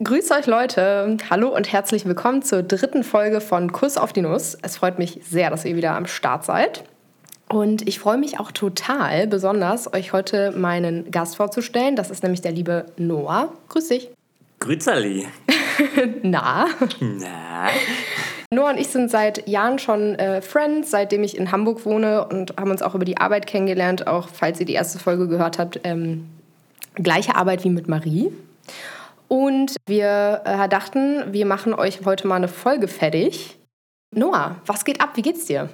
Grüß euch Leute, hallo und herzlich willkommen zur dritten Folge von Kuss auf die Nuss. Es freut mich sehr, dass ihr wieder am Start seid. Und ich freue mich auch total, besonders euch heute meinen Gast vorzustellen. Das ist nämlich der liebe Noah. Grüß dich. Grüßerli. Na? Na? Noah und ich sind seit Jahren schon äh, Friends, seitdem ich in Hamburg wohne und haben uns auch über die Arbeit kennengelernt. Auch falls ihr die erste Folge gehört habt, ähm, gleiche Arbeit wie mit Marie. Und wir äh, dachten, wir machen euch heute mal eine Folge fertig. Noah, was geht ab? Wie geht's dir?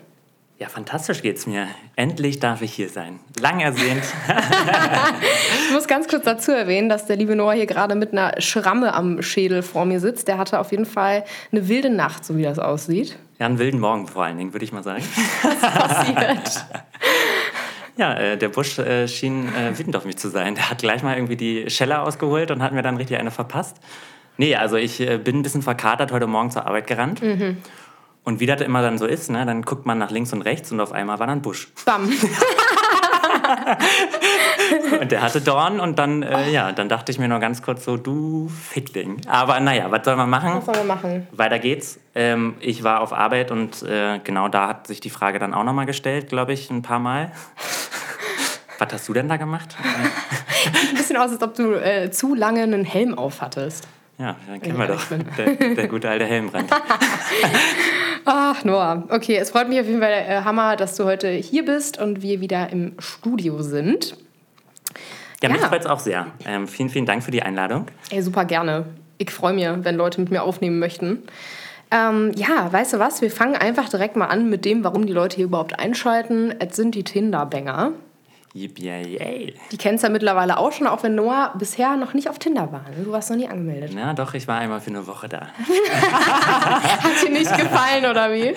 Ja, fantastisch geht's mir. Endlich darf ich hier sein. Lang ersehnt. ich muss ganz kurz dazu erwähnen, dass der liebe Noah hier gerade mit einer Schramme am Schädel vor mir sitzt. Der hatte auf jeden Fall eine wilde Nacht, so wie das aussieht. Ja, einen wilden Morgen vor allen Dingen, würde ich mal sagen. Was passiert? Ja, äh, der Busch äh, schien äh, wütend auf mich zu sein. Der hat gleich mal irgendwie die Schelle ausgeholt und hat mir dann richtig eine verpasst. Nee, also ich äh, bin ein bisschen verkatert heute Morgen zur Arbeit gerannt. Mhm. Und wie das immer dann so ist, ne, dann guckt man nach links und rechts und auf einmal war dann Busch. Bam. und der hatte Dorn und dann, äh, ja, dann dachte ich mir nur ganz kurz so, du Fickling. Aber naja, was soll man machen? Was soll man machen? Weiter geht's. Ähm, ich war auf Arbeit und äh, genau da hat sich die Frage dann auch nochmal gestellt, glaube ich, ein paar Mal. was hast du denn da gemacht? Sieht ein bisschen aus, als ob du äh, zu lange einen Helm aufhattest. Ja, dann kennen wir doch. Der, der, gute alte Helmbrand. Ach, Noah. Okay, es freut mich auf jeden Fall, äh, Hammer, dass du heute hier bist und wir wieder im Studio sind. Ja, mich freut es auch sehr. Ähm, vielen, vielen Dank für die Einladung. Ey, super gerne. Ich freue mich, wenn Leute mit mir aufnehmen möchten. Ähm, ja, weißt du was? Wir fangen einfach direkt mal an mit dem, warum die Leute hier überhaupt einschalten. Es sind die Tinder-Banger. Yippie, Die kennst du ja mittlerweile auch schon, auch wenn Noah bisher noch nicht auf Tinder war. Ne? Du warst noch nie angemeldet. Na doch, ich war einmal für eine Woche da. Hat dir nicht gefallen, oder wie?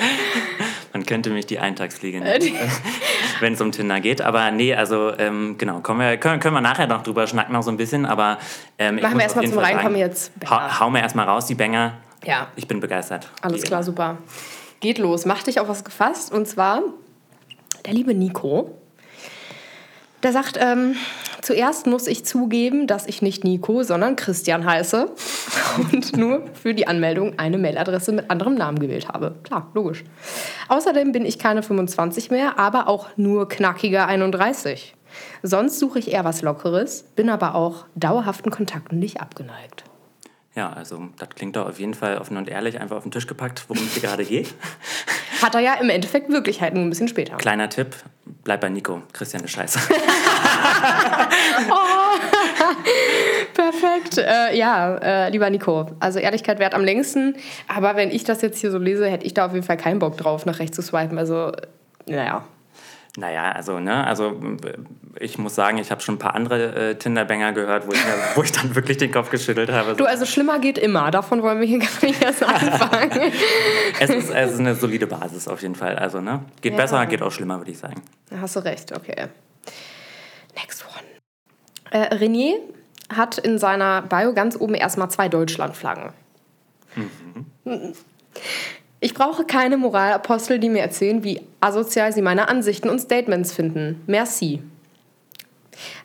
Man könnte mich die Eintagsfliege nennen, wenn es um Tinder geht. Aber nee, also ähm, genau, kommen wir, können, können wir nachher noch drüber schnacken, noch so ein bisschen. Aber ähm, Machen wir erstmal zum Reinkommen jetzt. Ha, hau mir erstmal raus, die Banger. Ja. Ich bin begeistert. Alles klar, super. Geht los. Mach dich auf was gefasst. Und zwar der liebe Nico der sagt, ähm, zuerst muss ich zugeben, dass ich nicht Nico, sondern Christian heiße und nur für die Anmeldung eine Mailadresse mit anderem Namen gewählt habe. Klar, logisch. Außerdem bin ich keine 25 mehr, aber auch nur knackiger 31. Sonst suche ich eher was Lockeres, bin aber auch dauerhaften Kontakten nicht abgeneigt. Ja, also das klingt doch auf jeden Fall offen und ehrlich einfach auf den Tisch gepackt, worum es hier gerade geht. Hat er ja im Endeffekt wirklich halt nur ein bisschen später. Kleiner Tipp, bleib bei Nico. Christian ist scheiße. oh, perfekt. Äh, ja, äh, lieber Nico, also Ehrlichkeit wert am längsten. Aber wenn ich das jetzt hier so lese, hätte ich da auf jeden Fall keinen Bock drauf, nach rechts zu swipen. Also, naja. Naja, also, ne, also ich muss sagen, ich habe schon ein paar andere äh, Tinder-Banger gehört, wo ich, wo ich dann wirklich den Kopf geschüttelt habe. Du, also schlimmer geht immer. Davon wollen wir hier gar nicht erst anfangen. es, ist, es ist eine solide Basis auf jeden Fall. Also, ne? Geht ja. besser, geht auch schlimmer, würde ich sagen. Da hast du recht, okay. Next one. Äh, René hat in seiner Bio ganz oben erstmal zwei Deutschlandflaggen. Mhm. Ich brauche keine Moralapostel, die mir erzählen, wie asozial sie meine Ansichten und Statements finden. Merci.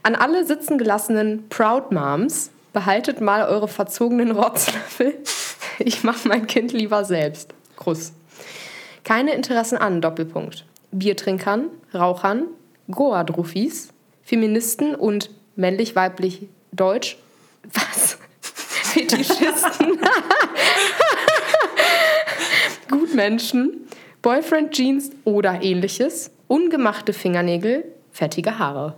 An alle sitzen gelassenen Proud Moms, behaltet mal eure verzogenen Rotzlöffel. Ich mache mein Kind lieber selbst. Gruß. Keine Interessen an, Doppelpunkt. Biertrinkern, Rauchern, Goa-Druffis, Feministen und männlich-weiblich Deutsch. Was? Fetischisten. Gutmenschen, Boyfriend Jeans oder ähnliches, ungemachte Fingernägel, fettige Haare.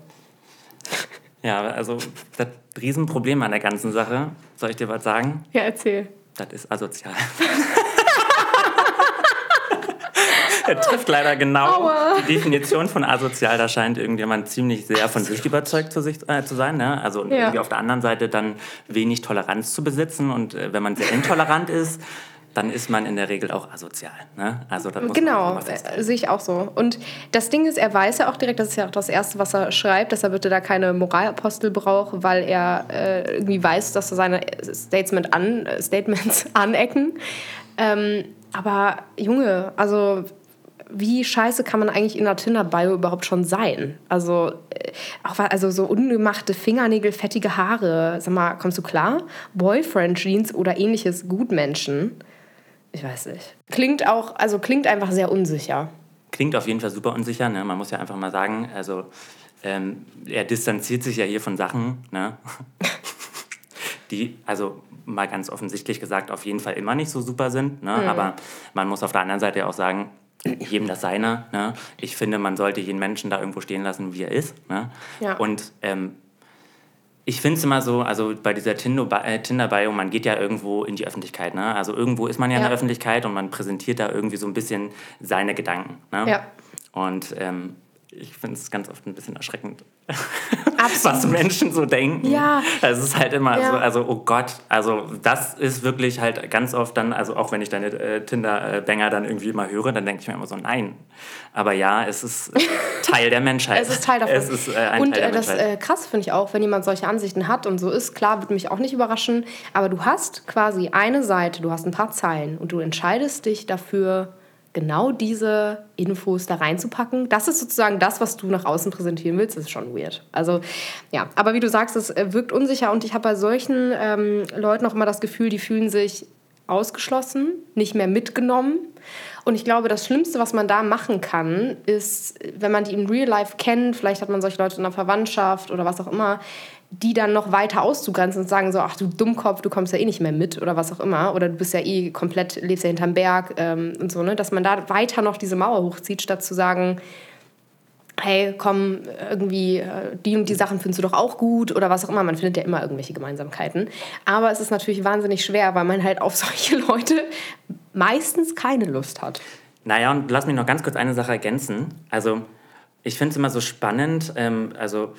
Ja, also das Riesenproblem an der ganzen Sache, soll ich dir was sagen? Ja, erzähl. Das ist asozial. er trifft leider genau Aua. die Definition von asozial. Da scheint irgendjemand ziemlich sehr von sich überzeugt zu, sich, äh, zu sein. Ne? Also ja. irgendwie auf der anderen Seite dann wenig Toleranz zu besitzen. Und äh, wenn man sehr intolerant ist, dann ist man in der Regel auch asozial. Ne? Also, das muss genau, äh, sehe ich auch so. Und das Ding ist, er weiß ja auch direkt, das ist ja auch das Erste, was er schreibt, dass er bitte da keine Moralapostel braucht, weil er äh, irgendwie weiß, dass er seine Statement an, Statements anecken. Ähm, aber Junge, also wie scheiße kann man eigentlich in der Tinder-Bio überhaupt schon sein? Also, äh, auch, also so ungemachte Fingernägel, fettige Haare. Sag mal, kommst du klar? Boyfriend-Jeans oder ähnliches Gutmenschen. Ich weiß nicht. Klingt auch, also klingt einfach sehr unsicher. Klingt auf jeden Fall super unsicher. Ne? Man muss ja einfach mal sagen, also ähm, er distanziert sich ja hier von Sachen, ne? die, also mal ganz offensichtlich gesagt, auf jeden Fall immer nicht so super sind. Ne? Mhm. Aber man muss auf der anderen Seite auch sagen, jedem das seine. Ne? Ich finde, man sollte jeden Menschen da irgendwo stehen lassen, wie er ist. Ne? Ja. Und ähm, ich finde es immer so, also bei dieser äh, Tinder-Bio, man geht ja irgendwo in die Öffentlichkeit. Ne? Also irgendwo ist man ja, ja, in der Öffentlichkeit und man präsentiert da irgendwie so ein bisschen seine Gedanken. Ne? Ja. Und ähm, ich finde es ganz oft ein bisschen erschreckend, was Menschen so denken. Ja. Es ist halt immer ja. so, also oh Gott, also das ist wirklich halt ganz oft dann, also auch wenn ich deine äh, Tinder-Banger dann irgendwie immer höre, dann denke ich mir immer so, nein. Aber ja, es ist Teil der Menschheit. es ist Teil davon. Es ist, äh, ein und Teil der äh, das äh, krass finde ich auch, wenn jemand solche Ansichten hat und so ist, klar, würde mich auch nicht überraschen, aber du hast quasi eine Seite, du hast ein paar Zeilen und du entscheidest dich dafür, genau diese Infos da reinzupacken. Das ist sozusagen das, was du nach außen präsentieren willst. Ist schon weird. Also ja, aber wie du sagst, es äh, wirkt unsicher und ich habe bei solchen ähm, Leuten auch immer das Gefühl, die fühlen sich ausgeschlossen, nicht mehr mitgenommen. Und ich glaube, das Schlimmste, was man da machen kann, ist, wenn man die im Real Life kennt, vielleicht hat man solche Leute in der Verwandtschaft oder was auch immer, die dann noch weiter auszugrenzen und sagen so, ach du Dummkopf, du kommst ja eh nicht mehr mit oder was auch immer oder du bist ja eh komplett, lebst ja hinterm Berg ähm, und so, ne? dass man da weiter noch diese Mauer hochzieht, statt zu sagen, hey, komm, irgendwie, äh, die und die Sachen findest du doch auch gut oder was auch immer. Man findet ja immer irgendwelche Gemeinsamkeiten. Aber es ist natürlich wahnsinnig schwer, weil man halt auf solche Leute meistens keine Lust hat. Naja, und lass mich noch ganz kurz eine Sache ergänzen. Also, ich finde es immer so spannend, ähm, also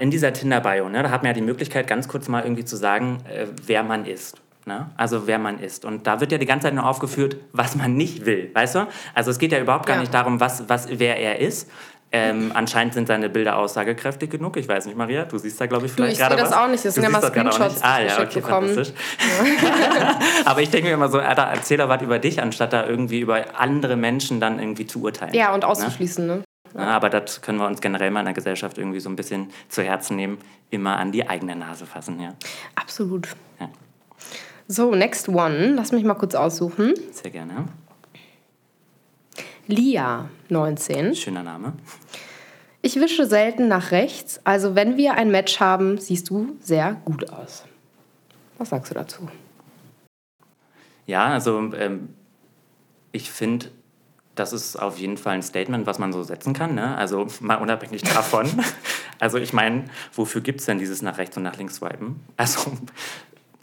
in dieser Tinder-Bio, ne, da hat man ja die Möglichkeit, ganz kurz mal irgendwie zu sagen, äh, wer man ist. Ne? Also wer man ist. Und da wird ja die ganze Zeit nur aufgeführt, was man nicht will, weißt du? Also es geht ja überhaupt gar ja. nicht darum, was, was, wer er ist. Ähm, anscheinend sind seine Bilder aussagekräftig genug. Ich weiß nicht, Maria, du siehst da, glaube ich, vielleicht gerade was. Ich sehe das auch nicht. Das sind ja mal Screenshots Ah, ja, okay, bekommen. Ja. Aber ich denke mir immer so, Alter, erzähl doch was über dich, anstatt da irgendwie über andere Menschen dann irgendwie zu urteilen. Ja, und ne? auszuschließen, ne? ne? Aber das können wir uns generell mal in der Gesellschaft irgendwie so ein bisschen zu Herzen nehmen, immer an die eigene Nase fassen. Ja. Absolut. Ja. So, next one. Lass mich mal kurz aussuchen. Sehr gerne. Lia, 19. Schöner Name. Ich wische selten nach rechts, also wenn wir ein Match haben, siehst du sehr gut aus. Was sagst du dazu? Ja, also ähm, ich finde, das ist auf jeden Fall ein Statement, was man so setzen kann. Ne? Also mal unabhängig davon. also ich meine, wofür gibt es denn dieses nach rechts und nach links swipen? Also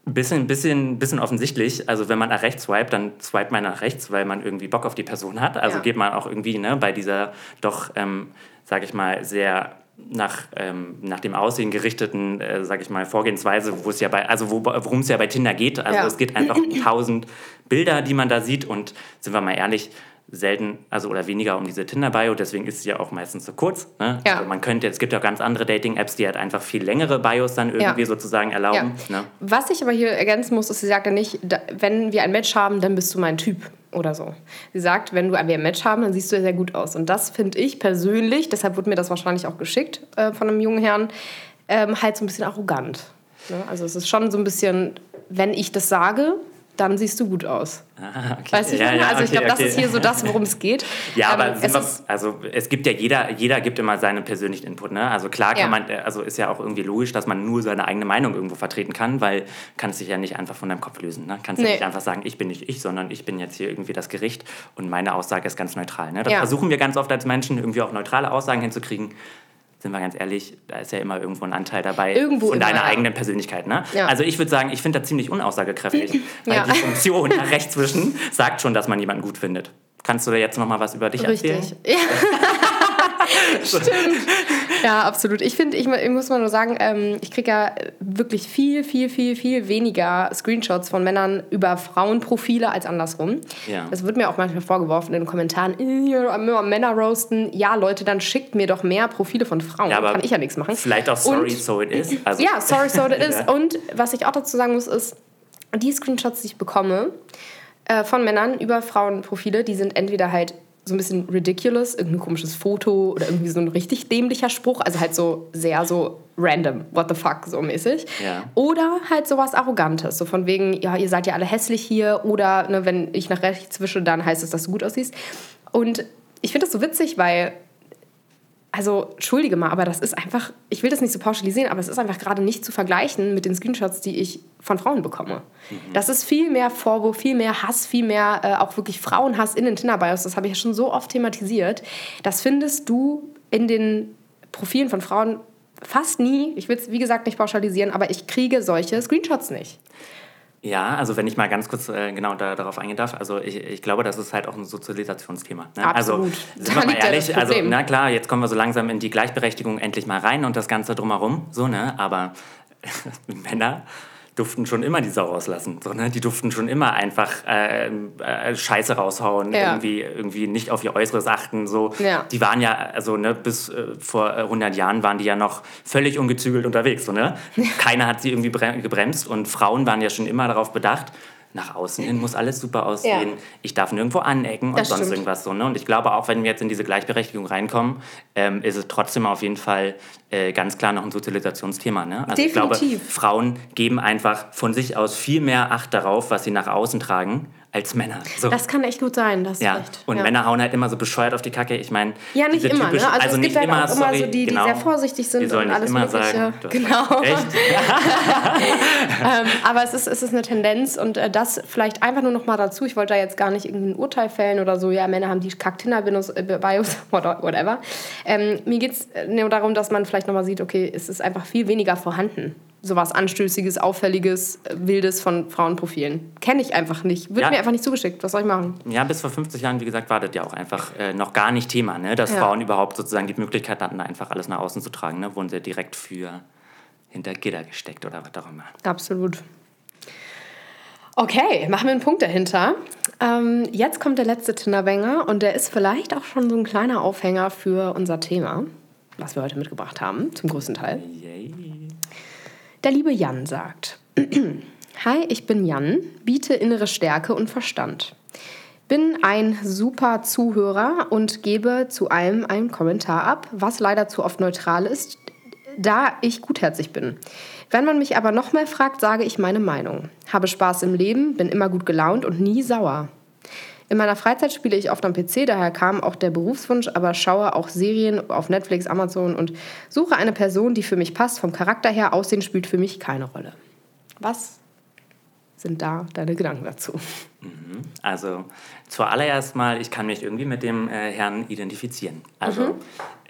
ein bisschen, bisschen, bisschen offensichtlich. Also wenn man nach rechts swipet, dann swipet man nach rechts, weil man irgendwie Bock auf die Person hat. Also ja. geht man auch irgendwie ne, bei dieser doch, ähm, sage ich mal, sehr nach, ähm, nach dem Aussehen gerichteten, äh, sage ich mal, Vorgehensweise, wo es ja bei, also wo, worum es ja bei Tinder geht. Also ja. es geht einfach um tausend Bilder, die man da sieht und sind wir mal ehrlich, selten, also oder weniger um diese Tinder-Bio, deswegen ist sie ja auch meistens so kurz. Ne? Ja. Also man könnte, es gibt ja auch ganz andere Dating-Apps, die halt einfach viel längere Bios dann irgendwie ja. sozusagen erlauben. Ja. Ne? Was ich aber hier ergänzen muss, ist, sie sagt ja nicht, wenn wir ein Match haben, dann bist du mein Typ oder so. Sie sagt, wenn wir ein Match haben, dann siehst du sehr gut aus. Und das finde ich persönlich, deshalb wurde mir das wahrscheinlich auch geschickt äh, von einem jungen Herrn, ähm, halt so ein bisschen arrogant. Ne? Also es ist schon so ein bisschen, wenn ich das sage, dann siehst du gut aus. Ah, okay. Weißt du, ja, ja, also ich okay, glaube, okay. das ist hier so das, worum es geht. Ja, aber ähm, es, wir, also es gibt ja jeder, jeder gibt immer seinen persönlichen Input. Ne? Also klar kann ja. man, also ist ja auch irgendwie logisch, dass man nur seine eigene Meinung irgendwo vertreten kann, weil kann es sich ja nicht einfach von deinem Kopf lösen. Ne? Kannst nee. ja nicht einfach sagen, ich bin nicht ich, sondern ich bin jetzt hier irgendwie das Gericht und meine Aussage ist ganz neutral. Ne? Das versuchen wir ganz oft als Menschen, irgendwie auch neutrale Aussagen hinzukriegen sind wir ganz ehrlich, da ist ja immer irgendwo ein Anteil dabei irgendwo von deiner ja. eigenen Persönlichkeit. Ne? Ja. Also ich würde sagen, ich finde das ziemlich unaussagekräftig, weil ja. die Funktion nach rechts zwischen sagt schon, dass man jemanden gut findet. Kannst du da jetzt noch mal was über dich Richtig. erzählen? Ja. Stimmt. Ja, absolut. Ich finde, ich, ich, muss mal nur sagen, ähm, ich kriege ja wirklich viel, viel, viel, viel weniger Screenshots von Männern über Frauenprofile als andersrum. Ja. Das wird mir auch manchmal vorgeworfen in den Kommentaren, immer Männer roasten. Ja, Leute, dann schickt mir doch mehr Profile von Frauen. Ja, Kann ich ja nichts machen. Vielleicht auch sorry, Und, so it is. Also. Ja, sorry, so it is. Und was ich auch dazu sagen muss, ist, die Screenshots, die ich bekomme, äh, von Männern über Frauenprofile, die sind entweder halt so ein bisschen ridiculous, irgendein komisches Foto oder irgendwie so ein richtig dämlicher Spruch, also halt so sehr so random, what the fuck, so mäßig. Ja. Oder halt sowas Arrogantes, so von wegen, ja, ihr seid ja alle hässlich hier oder ne, wenn ich nach rechts wische, dann heißt es, dass du gut aussiehst. Und ich finde das so witzig, weil also entschuldige mal, aber das ist einfach, ich will das nicht so pauschalisieren, aber es ist einfach gerade nicht zu vergleichen mit den Screenshots, die ich von Frauen bekomme. Mhm. Das ist viel mehr Vorwurf, viel mehr Hass, viel mehr äh, auch wirklich Frauenhass in den Tinder-Bios. Das habe ich ja schon so oft thematisiert. Das findest du in den Profilen von Frauen fast nie. Ich will es, wie gesagt, nicht pauschalisieren, aber ich kriege solche Screenshots nicht. Ja, also wenn ich mal ganz kurz äh, genau da, darauf eingehen darf, also ich, ich glaube, das ist halt auch ein Sozialisationsthema. Ne? Absolut. Also sind wir mal ehrlich, also na klar, jetzt kommen wir so langsam in die Gleichberechtigung endlich mal rein und das Ganze drumherum, so ne, aber Männer durften schon immer die Sau rauslassen. So, ne? Die durften schon immer einfach äh, äh, Scheiße raushauen, ja. irgendwie, irgendwie nicht auf ihr Äußeres achten. So. Ja. Die waren ja, also ne, bis äh, vor 100 Jahren waren die ja noch völlig ungezügelt unterwegs. So, ne? Keiner hat sie irgendwie gebremst und Frauen waren ja schon immer darauf bedacht, nach außen hin muss alles super aussehen. Ja. Ich darf nirgendwo anecken und das sonst stimmt. irgendwas so. Ne? Und ich glaube, auch wenn wir jetzt in diese Gleichberechtigung reinkommen, ähm, ist es trotzdem auf jeden Fall äh, ganz klar noch ein Sozialisationsthema. Ne? Also Definitiv. ich glaube, Frauen geben einfach von sich aus viel mehr Acht darauf, was sie nach außen tragen, als Männer. So. Das kann echt gut sein, das ja. recht. Und ja. Männer hauen halt immer so bescheuert auf die Kacke. Ich meine, ja nicht immer, typisch, ne? also, also es nicht gibt immer, halt immer sorry, so die, genau. die sehr vorsichtig sind und alles immer mögliche. Sagen, genau. Echt? ähm, aber es ist, es ist eine Tendenz und äh, das vielleicht einfach nur noch mal dazu. Ich wollte da jetzt gar nicht irgendwie ein Urteil fällen oder so. Ja, Männer haben die Kack-Tinder-Bios, äh, whatever. Ähm, mir geht es äh, nur darum, dass man vielleicht noch mal sieht, okay, es ist einfach viel weniger vorhanden sowas Anstößiges, Auffälliges, Wildes von Frauenprofilen. Kenne ich einfach nicht. Wird ja. mir einfach nicht zugeschickt. Was soll ich machen? Ja, bis vor 50 Jahren, wie gesagt, war das ja auch einfach äh, noch gar nicht Thema, ne? dass ja. Frauen überhaupt sozusagen die Möglichkeit hatten, einfach alles nach außen zu tragen. Ne? Wurden sie direkt für hinter Gitter gesteckt oder was auch immer. Absolut. Okay, machen wir einen Punkt dahinter. Ähm, jetzt kommt der letzte Tinderbanger und der ist vielleicht auch schon so ein kleiner Aufhänger für unser Thema, was wir heute mitgebracht haben, zum größten Teil. Yay. Der liebe Jan sagt, Hi, ich bin Jan, biete innere Stärke und Verstand. Bin ein super Zuhörer und gebe zu allem einen Kommentar ab, was leider zu oft neutral ist, da ich gutherzig bin. Wenn man mich aber noch mehr fragt, sage ich meine Meinung. Habe Spaß im Leben, bin immer gut gelaunt und nie sauer. In meiner Freizeit spiele ich oft am PC, daher kam auch der Berufswunsch, aber schaue auch Serien auf Netflix, Amazon und suche eine Person, die für mich passt. Vom Charakter her, Aussehen spielt für mich keine Rolle. Was sind da deine Gedanken dazu? Mhm. Also zuallererst mal, ich kann mich irgendwie mit dem äh, Herrn identifizieren. Also mhm.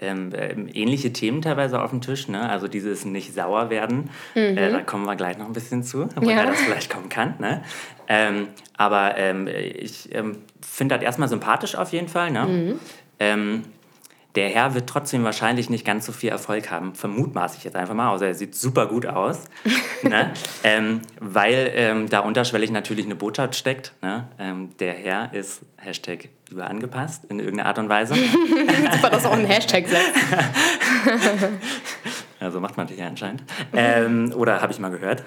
ähm, äh, ähnliche Themen teilweise auf dem Tisch, ne? also dieses nicht sauer werden, äh, mhm. äh, da kommen wir gleich noch ein bisschen zu, woher ja. das vielleicht kommen kann. Ne? Ähm, aber ähm, ich ähm, finde das erstmal sympathisch auf jeden Fall. Ne? Mhm. Der Herr wird trotzdem wahrscheinlich nicht ganz so viel Erfolg haben, vermutmaße ich jetzt einfach mal, außer er sieht super gut aus, ne? ähm, weil ähm, da unterschwellig natürlich eine Botschaft steckt. Ne? Ähm, der Herr ist Hashtag überangepasst in irgendeiner Art und Weise. super, dass auch ein Hashtag ja, so macht man das ja anscheinend. Ähm, oder habe ich mal gehört.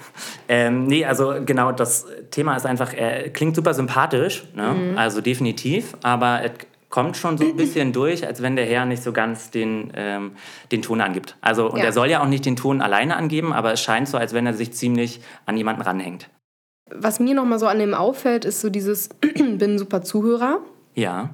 Ähm, nee, also genau, das Thema ist einfach, er klingt super sympathisch, ne? Mhm. also definitiv, aber kommt schon so ein bisschen durch, als wenn der Herr nicht so ganz den, ähm, den Ton angibt. Also, und ja. er soll ja auch nicht den Ton alleine angeben, aber es scheint so, als wenn er sich ziemlich an jemanden ranhängt. Was mir nochmal so an dem auffällt, ist so dieses, bin super Zuhörer. Ja.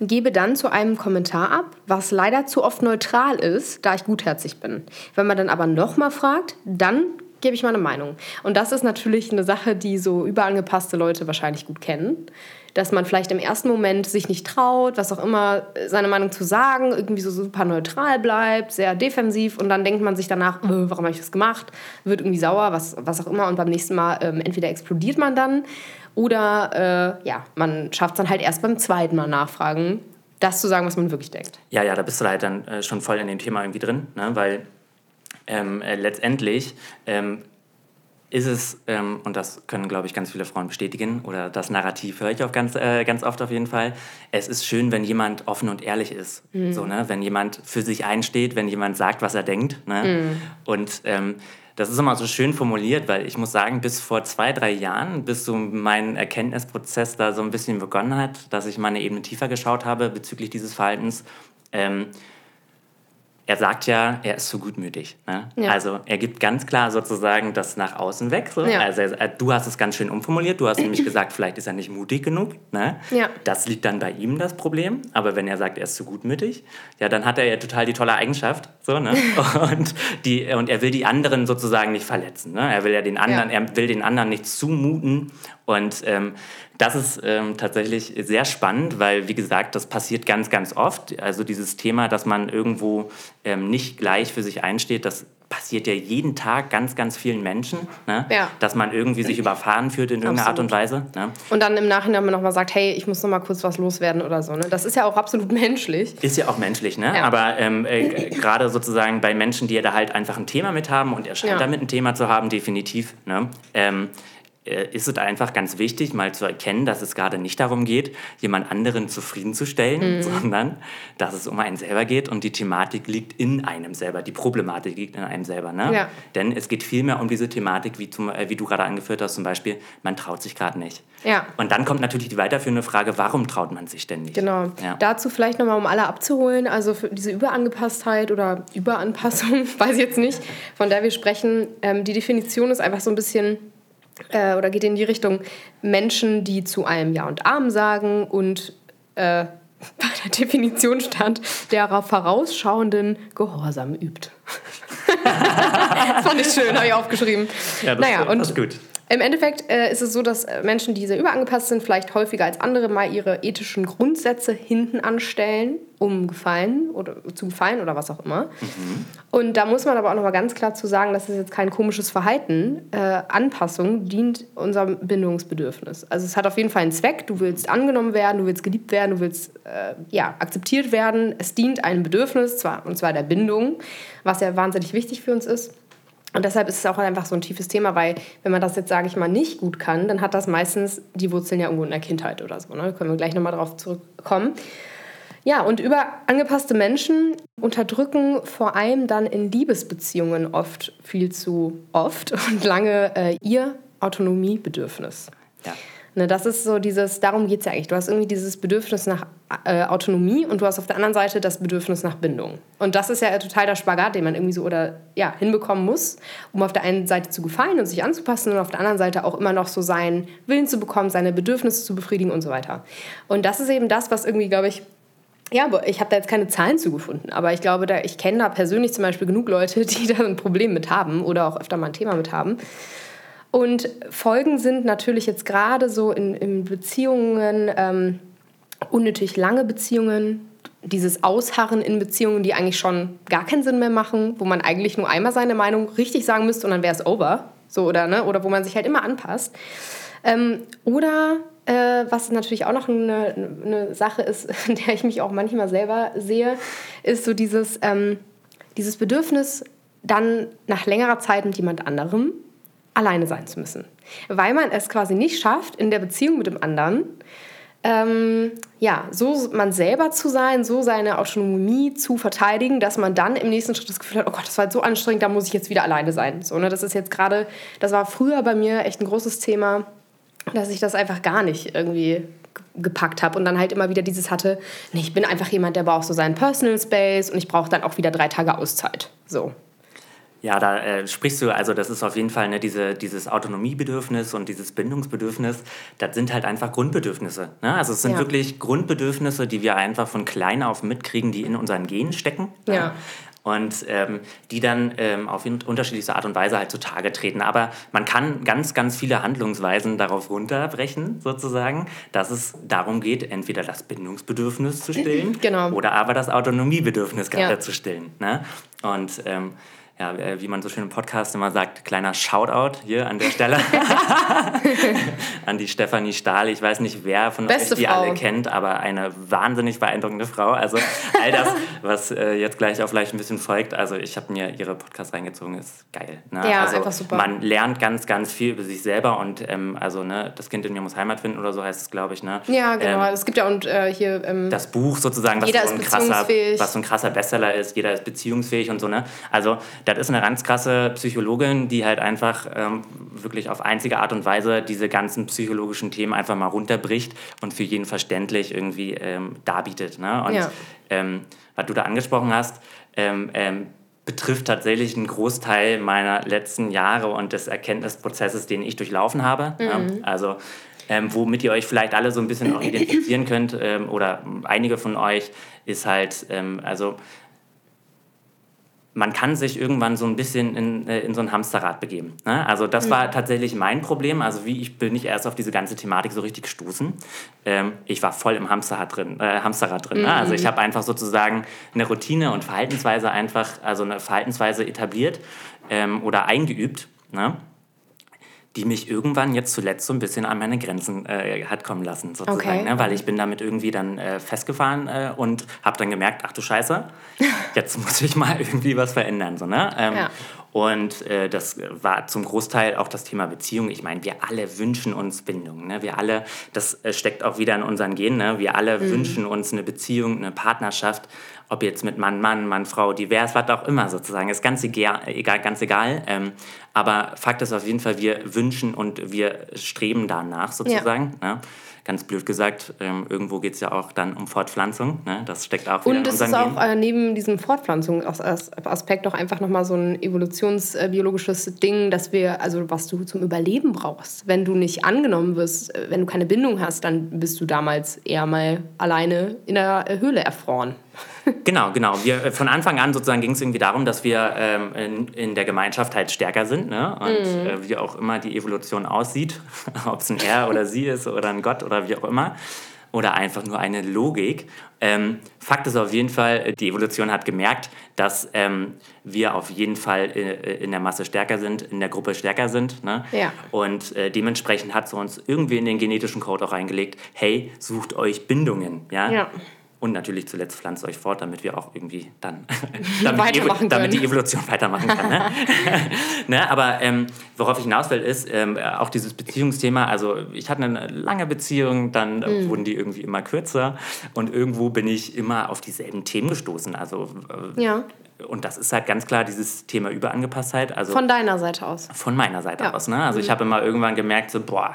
Gebe dann zu einem Kommentar ab, was leider zu oft neutral ist, da ich gutherzig bin. Wenn man dann aber nochmal fragt, dann gebe ich meine Meinung. Und das ist natürlich eine Sache, die so überangepasste Leute wahrscheinlich gut kennen dass man vielleicht im ersten Moment sich nicht traut, was auch immer, seine Meinung zu sagen, irgendwie so super neutral bleibt, sehr defensiv und dann denkt man sich danach, äh, warum habe ich das gemacht, wird irgendwie sauer, was, was auch immer und beim nächsten Mal ähm, entweder explodiert man dann oder äh, ja, man schafft es dann halt erst beim zweiten Mal nachfragen, das zu sagen, was man wirklich denkt. Ja, ja, da bist du halt dann äh, schon voll in dem Thema irgendwie drin, ne? weil ähm, äh, letztendlich ähm, ist es, ähm, und das können, glaube ich, ganz viele Frauen bestätigen, oder das Narrativ höre ich auch ganz, äh, ganz oft auf jeden Fall, es ist schön, wenn jemand offen und ehrlich ist. Mhm. So, ne? Wenn jemand für sich einsteht, wenn jemand sagt, was er denkt. Ne? Mhm. Und ähm, das ist immer so schön formuliert, weil ich muss sagen, bis vor zwei, drei Jahren, bis so mein Erkenntnisprozess da so ein bisschen begonnen hat, dass ich mal eine Ebene tiefer geschaut habe bezüglich dieses Verhaltens, ähm, er sagt ja, er ist zu gutmütig. Ne? Ja. Also er gibt ganz klar sozusagen das nach außen weg. So. Ja. Also er, du hast es ganz schön umformuliert. Du hast nämlich gesagt, vielleicht ist er nicht mutig genug. Ne? Ja. Das liegt dann bei ihm das Problem. Aber wenn er sagt, er ist zu gutmütig, ja, dann hat er ja total die tolle Eigenschaft. So, ne? und, die, und er will die anderen sozusagen nicht verletzen. Ne? Er will ja den anderen, er will den anderen nicht zumuten. Und ähm, das ist ähm, tatsächlich sehr spannend, weil, wie gesagt, das passiert ganz, ganz oft. Also dieses Thema, dass man irgendwo ähm, nicht gleich für sich einsteht, das passiert ja jeden Tag ganz, ganz vielen Menschen, ne? ja. dass man irgendwie sich überfahren fühlt in irgendeiner absolut. Art und Weise. Ne? Und dann im Nachhinein noch mal sagt, hey, ich muss noch mal kurz was loswerden oder so. Ne? Das ist ja auch absolut menschlich. Ist ja auch menschlich, ne? Ja. aber ähm, äh, gerade sozusagen bei Menschen, die ja da halt einfach ein Thema mit haben und er scheint ja. damit ein Thema zu haben, definitiv. Ne? Ähm, äh, ist es einfach ganz wichtig, mal zu erkennen, dass es gerade nicht darum geht, jemand anderen zufriedenzustellen, mhm. sondern dass es um einen selber geht und die Thematik liegt in einem selber, die Problematik liegt in einem selber. Ne? Ja. Denn es geht vielmehr um diese Thematik, wie, zum, äh, wie du gerade angeführt hast, zum Beispiel, man traut sich gerade nicht. Ja. Und dann kommt natürlich die weiterführende Frage, warum traut man sich denn nicht? Genau. Ja. Dazu vielleicht nochmal, um alle abzuholen, also für diese Überangepasstheit oder Überanpassung, weiß ich jetzt nicht, von der wir sprechen, ähm, die Definition ist einfach so ein bisschen äh, oder geht in die Richtung Menschen, die zu allem Ja und Arm sagen und äh, bei der Definition stand, der darauf vorausschauenden Gehorsam übt. das fand ich schön, habe ich aufgeschrieben. Ja, das, naja, und das ist gut. Im Endeffekt äh, ist es so, dass äh, Menschen, die sehr überangepasst sind, vielleicht häufiger als andere mal ihre ethischen Grundsätze hinten anstellen, um gefallen oder zu gefallen oder was auch immer. Mhm. Und da muss man aber auch noch mal ganz klar zu sagen, das ist jetzt kein komisches Verhalten. Äh, Anpassung dient unserem Bindungsbedürfnis. Also es hat auf jeden Fall einen Zweck. Du willst angenommen werden, du willst geliebt werden, du willst äh, ja, akzeptiert werden. Es dient einem Bedürfnis, zwar, und zwar der Bindung, was ja wahnsinnig wichtig für uns ist. Und deshalb ist es auch einfach so ein tiefes Thema, weil wenn man das jetzt, sage ich mal, nicht gut kann, dann hat das meistens die Wurzeln ja irgendwo in der Kindheit oder so. Ne? Da können wir gleich nochmal drauf zurückkommen. Ja, und über angepasste Menschen unterdrücken vor allem dann in Liebesbeziehungen oft viel zu oft und lange äh, ihr Autonomiebedürfnis. Ja. Ne, das ist so dieses, darum geht es ja eigentlich. Du hast irgendwie dieses Bedürfnis nach äh, Autonomie und du hast auf der anderen Seite das Bedürfnis nach Bindung. Und das ist ja total der Spagat, den man irgendwie so oder ja, hinbekommen muss, um auf der einen Seite zu gefallen und sich anzupassen und auf der anderen Seite auch immer noch so seinen Willen zu bekommen, seine Bedürfnisse zu befriedigen und so weiter. Und das ist eben das, was irgendwie, glaube ich, ja, ich habe da jetzt keine Zahlen zugefunden, aber ich glaube, da, ich kenne da persönlich zum Beispiel genug Leute, die da ein Problem mit haben oder auch öfter mal ein Thema mit haben. Und Folgen sind natürlich jetzt gerade so in, in Beziehungen, ähm, unnötig lange Beziehungen, dieses Ausharren in Beziehungen, die eigentlich schon gar keinen Sinn mehr machen, wo man eigentlich nur einmal seine Meinung richtig sagen müsste und dann wäre es over. So, oder, ne? oder wo man sich halt immer anpasst. Ähm, oder äh, was natürlich auch noch eine, eine, Sache ist, in der ich mich auch manchmal selber sehe, ist so dieses, ähm, dieses Bedürfnis, dann nach längerer Zeit mit jemand anderem alleine sein zu müssen. Weil man es quasi nicht schafft, in der Beziehung mit dem anderen, ähm, ja, so man selber zu sein, so seine Autonomie zu verteidigen, dass man dann im nächsten Schritt das Gefühl hat, oh Gott, das war jetzt so anstrengend, da muss ich jetzt wieder alleine sein. So, ne, das ist jetzt gerade, das war früher bei mir echt ein großes Thema, dass ich das einfach gar nicht irgendwie gepackt habe und dann halt immer wieder dieses hatte, nee, ich bin einfach jemand, der braucht so seinen Personal Space und ich brauche dann auch wieder drei Tage Auszeit. So. Ja, da äh, sprichst du, also das ist auf jeden Fall ne, diese, dieses Autonomiebedürfnis und dieses Bindungsbedürfnis, das sind halt einfach Grundbedürfnisse. Ne? Also es sind ja. wirklich Grundbedürfnisse, die wir einfach von klein auf mitkriegen, die in unseren Genen stecken. Ja. ja. Und ähm, die dann ähm, auf unterschiedlichste Art und Weise halt zutage treten. Aber man kann ganz, ganz viele Handlungsweisen darauf runterbrechen, sozusagen, dass es darum geht, entweder das Bindungsbedürfnis zu stillen genau. oder aber das Autonomiebedürfnis gerade ja. zu stillen. Ne? Und ähm, ja, äh, wie man so schön im Podcast immer sagt, kleiner Shoutout hier an der Stelle an die Stefanie Stahl. Ich weiß nicht, wer von Beste euch die Frau. alle kennt, aber eine wahnsinnig beeindruckende Frau. Also all das, was äh, jetzt gleich auch vielleicht ein bisschen folgt. Also ich habe mir ihre Podcast reingezogen, ist geil. Ne? Ja, also, einfach super. Man lernt ganz, ganz viel über sich selber und ähm, also ne, das Kind in mir muss Heimat finden oder so heißt es, glaube ich. Ne? Ja, genau. Ähm, es gibt ja und äh, hier ähm, das Buch sozusagen, was so, ein krasser, was so ein krasser Bestseller ist. Jeder ist beziehungsfähig und so. Ne? Also das ist eine ganz krasse Psychologin, die halt einfach ähm, wirklich auf einzige Art und Weise diese ganzen psychologischen Themen einfach mal runterbricht und für jeden verständlich irgendwie ähm, darbietet. Ne? Und ja. ähm, was du da angesprochen hast, ähm, ähm, betrifft tatsächlich einen Großteil meiner letzten Jahre und des Erkenntnisprozesses, den ich durchlaufen habe. Mhm. Also ähm, womit ihr euch vielleicht alle so ein bisschen auch identifizieren könnt ähm, oder einige von euch, ist halt, ähm, also man kann sich irgendwann so ein bisschen in, äh, in so ein Hamsterrad begeben. Ne? Also das mhm. war tatsächlich mein Problem. Also wie ich bin nicht erst auf diese ganze Thematik so richtig gestoßen. Ähm, ich war voll im Hamsterrad drin. Äh, Hamsterrad drin mhm. ne? Also ich mhm. habe einfach sozusagen eine Routine und Verhaltensweise einfach, also eine Verhaltensweise etabliert ähm, oder eingeübt. Ne? Die mich irgendwann jetzt zuletzt so ein bisschen an meine Grenzen äh, hat kommen lassen, sozusagen. Okay. Ne? Weil ich bin damit irgendwie dann äh, festgefahren äh, und habe dann gemerkt, ach du Scheiße, jetzt muss ich mal irgendwie was verändern. So, ne? Ähm, ja. Und äh, das war zum Großteil auch das Thema Beziehung. Ich meine, wir alle wünschen uns Bindung. Ne? Wir alle, das äh, steckt auch wieder in unseren Genen, ne? wir alle mhm. wünschen uns eine Beziehung, eine Partnerschaft ob jetzt mit Mann, Mann, Mann, Frau, divers, was auch immer sozusagen, ist ganz egal, ganz egal. Ähm, aber Fakt ist auf jeden Fall, wir wünschen und wir streben danach sozusagen. Ja. Ne? Ganz blöd gesagt, ähm, irgendwo geht es ja auch dann um Fortpflanzung. Ne? Das steckt auch wieder Und es ist auch äh, neben diesem Fortpflanzungsaspekt auch einfach nochmal so ein evolutionsbiologisches Ding, dass wir, also was du zum Überleben brauchst. Wenn du nicht angenommen wirst, äh, wenn du keine Bindung hast, dann bist du damals eher mal alleine in der Höhle erfroren. Genau, genau. Wir, äh, von Anfang an sozusagen ging es irgendwie darum, dass wir ähm, in, in der Gemeinschaft halt stärker sind. Ne? Und mhm. äh, wie auch immer die Evolution aussieht, ob es ein Er oder sie ist oder ein Gott oder wie auch immer. Oder einfach nur eine Logik. Ähm, Fakt ist auf jeden Fall, die Evolution hat gemerkt, dass ähm, wir auf jeden Fall in, äh, in, der Masse stärker sind, in der Gruppe stärker sind. Ne? Ja. Und äh, dementsprechend hat sie uns irgendwie in den genetischen Code auch reingelegt, hey, sucht euch Bindungen. Ja. ja. Und natürlich zuletzt pflanzt euch fort, damit wir auch irgendwie dann damit, die, damit die, Evolution weitermachen kann. Ne? ne? Aber ähm, worauf ich hinaus will, ist ähm, auch dieses Beziehungsthema. Also ich hatte eine lange Beziehung, dann mhm. wurden die irgendwie immer kürzer und irgendwo bin ich immer auf dieselben Themen gestoßen. Also äh, ja. Und das ist halt ganz klar dieses Thema Überangepasstheit. Also von deiner Seite aus. Von meiner Seite ja. aus. Ne? Also mhm. ich habe immer irgendwann gemerkt, so, boah,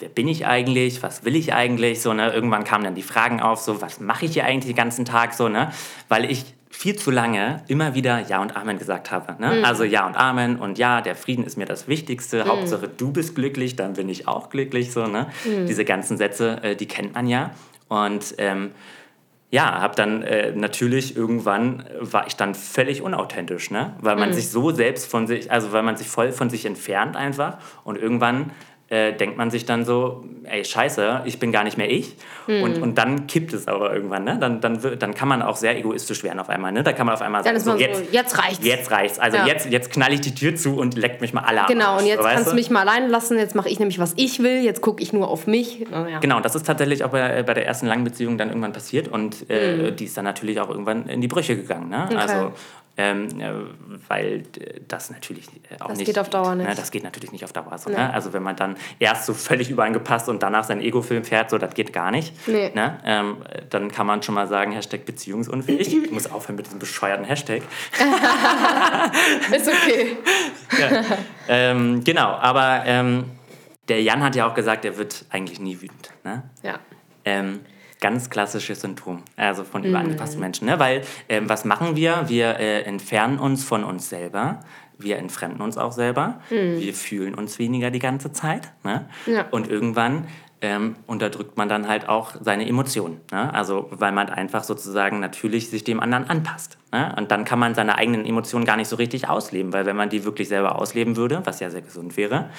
wer bin ich eigentlich, was will ich eigentlich, so, ne? Irgendwann kamen dann die Fragen auf, so, was mache ich hier eigentlich den ganzen Tag, so, ne? Weil ich viel zu lange immer wieder Ja und Amen gesagt habe. Ne? Mhm. Also Ja und Amen und ja, der Frieden ist mir das Wichtigste. Mhm. Hauptsache du bist glücklich, dann bin ich auch glücklich. So, ne? Mhm. Diese ganzen Sätze, äh, die kennt man ja. Und ähm, ja, habe dann äh, natürlich irgendwann war ich dann völlig unauthentisch, ne? Weil man mhm. sich so selbst von sich, also weil man sich voll von sich entfernt einfach und irgendwann äh, denkt man sich dann so, ey, scheiße, ich bin gar nicht mehr ich. Hm. Und, und dann kippt es aber irgendwann. Ne? Dann, dann, dann kann man auch sehr egoistisch werden auf einmal. Ne? Da kann man auf einmal dann sagen, so, jetzt, so, jetzt reicht's. Jetzt reicht's. Also ja. jetzt, jetzt knall ich die Tür zu und leckt mich mal alle Genau, und jetzt kannst du mich mal alleine lassen. Jetzt mache ich nämlich, was ich will. Jetzt gucke ich nur auf mich. Oh, ja. Genau, das ist tatsächlich auch bei, bei der ersten langen Beziehung dann irgendwann passiert. Und äh, hm. die ist dann natürlich auch irgendwann in die Brüche gegangen. Ne? Okay. Also ähm, äh, weil das natürlich auch das nicht. Das geht auf Dauer nicht. Ne? Das geht natürlich nicht auf Dauer. So, nee. ne? Also wenn man dann erst so völlig überangepasst und danach seinen Ego-Film fährt, so das geht gar nicht. Nee. Ne? Ähm, dann kann man schon mal sagen, Hashtag beziehungsunfähig. Ich muss aufhören mit diesem bescheuerten Hashtag. Ist okay. ja. ähm, genau, aber ähm, der Jan hat ja auch gesagt, er wird eigentlich nie wütend. Ne? Ja. Ähm, ganz klassisches Symptom, also von überangepassten mhm. Menschen. Ne? Weil ähm, was machen wir? Wir äh, entfernen uns von uns selber. Wir entfremden uns auch selber. Mhm. Wir fühlen uns weniger die ganze Zeit. Ne? Ja. Und irgendwann ähm, unterdrückt man dann halt auch seine Emotionen. Ne? Also weil man einfach sozusagen natürlich sich dem anderen anpasst. Ne? Und dann kann man seine eigenen Emotionen gar nicht so richtig ausleben, weil wenn man die wirklich selber ausleben würde, was ja sehr gesund wäre,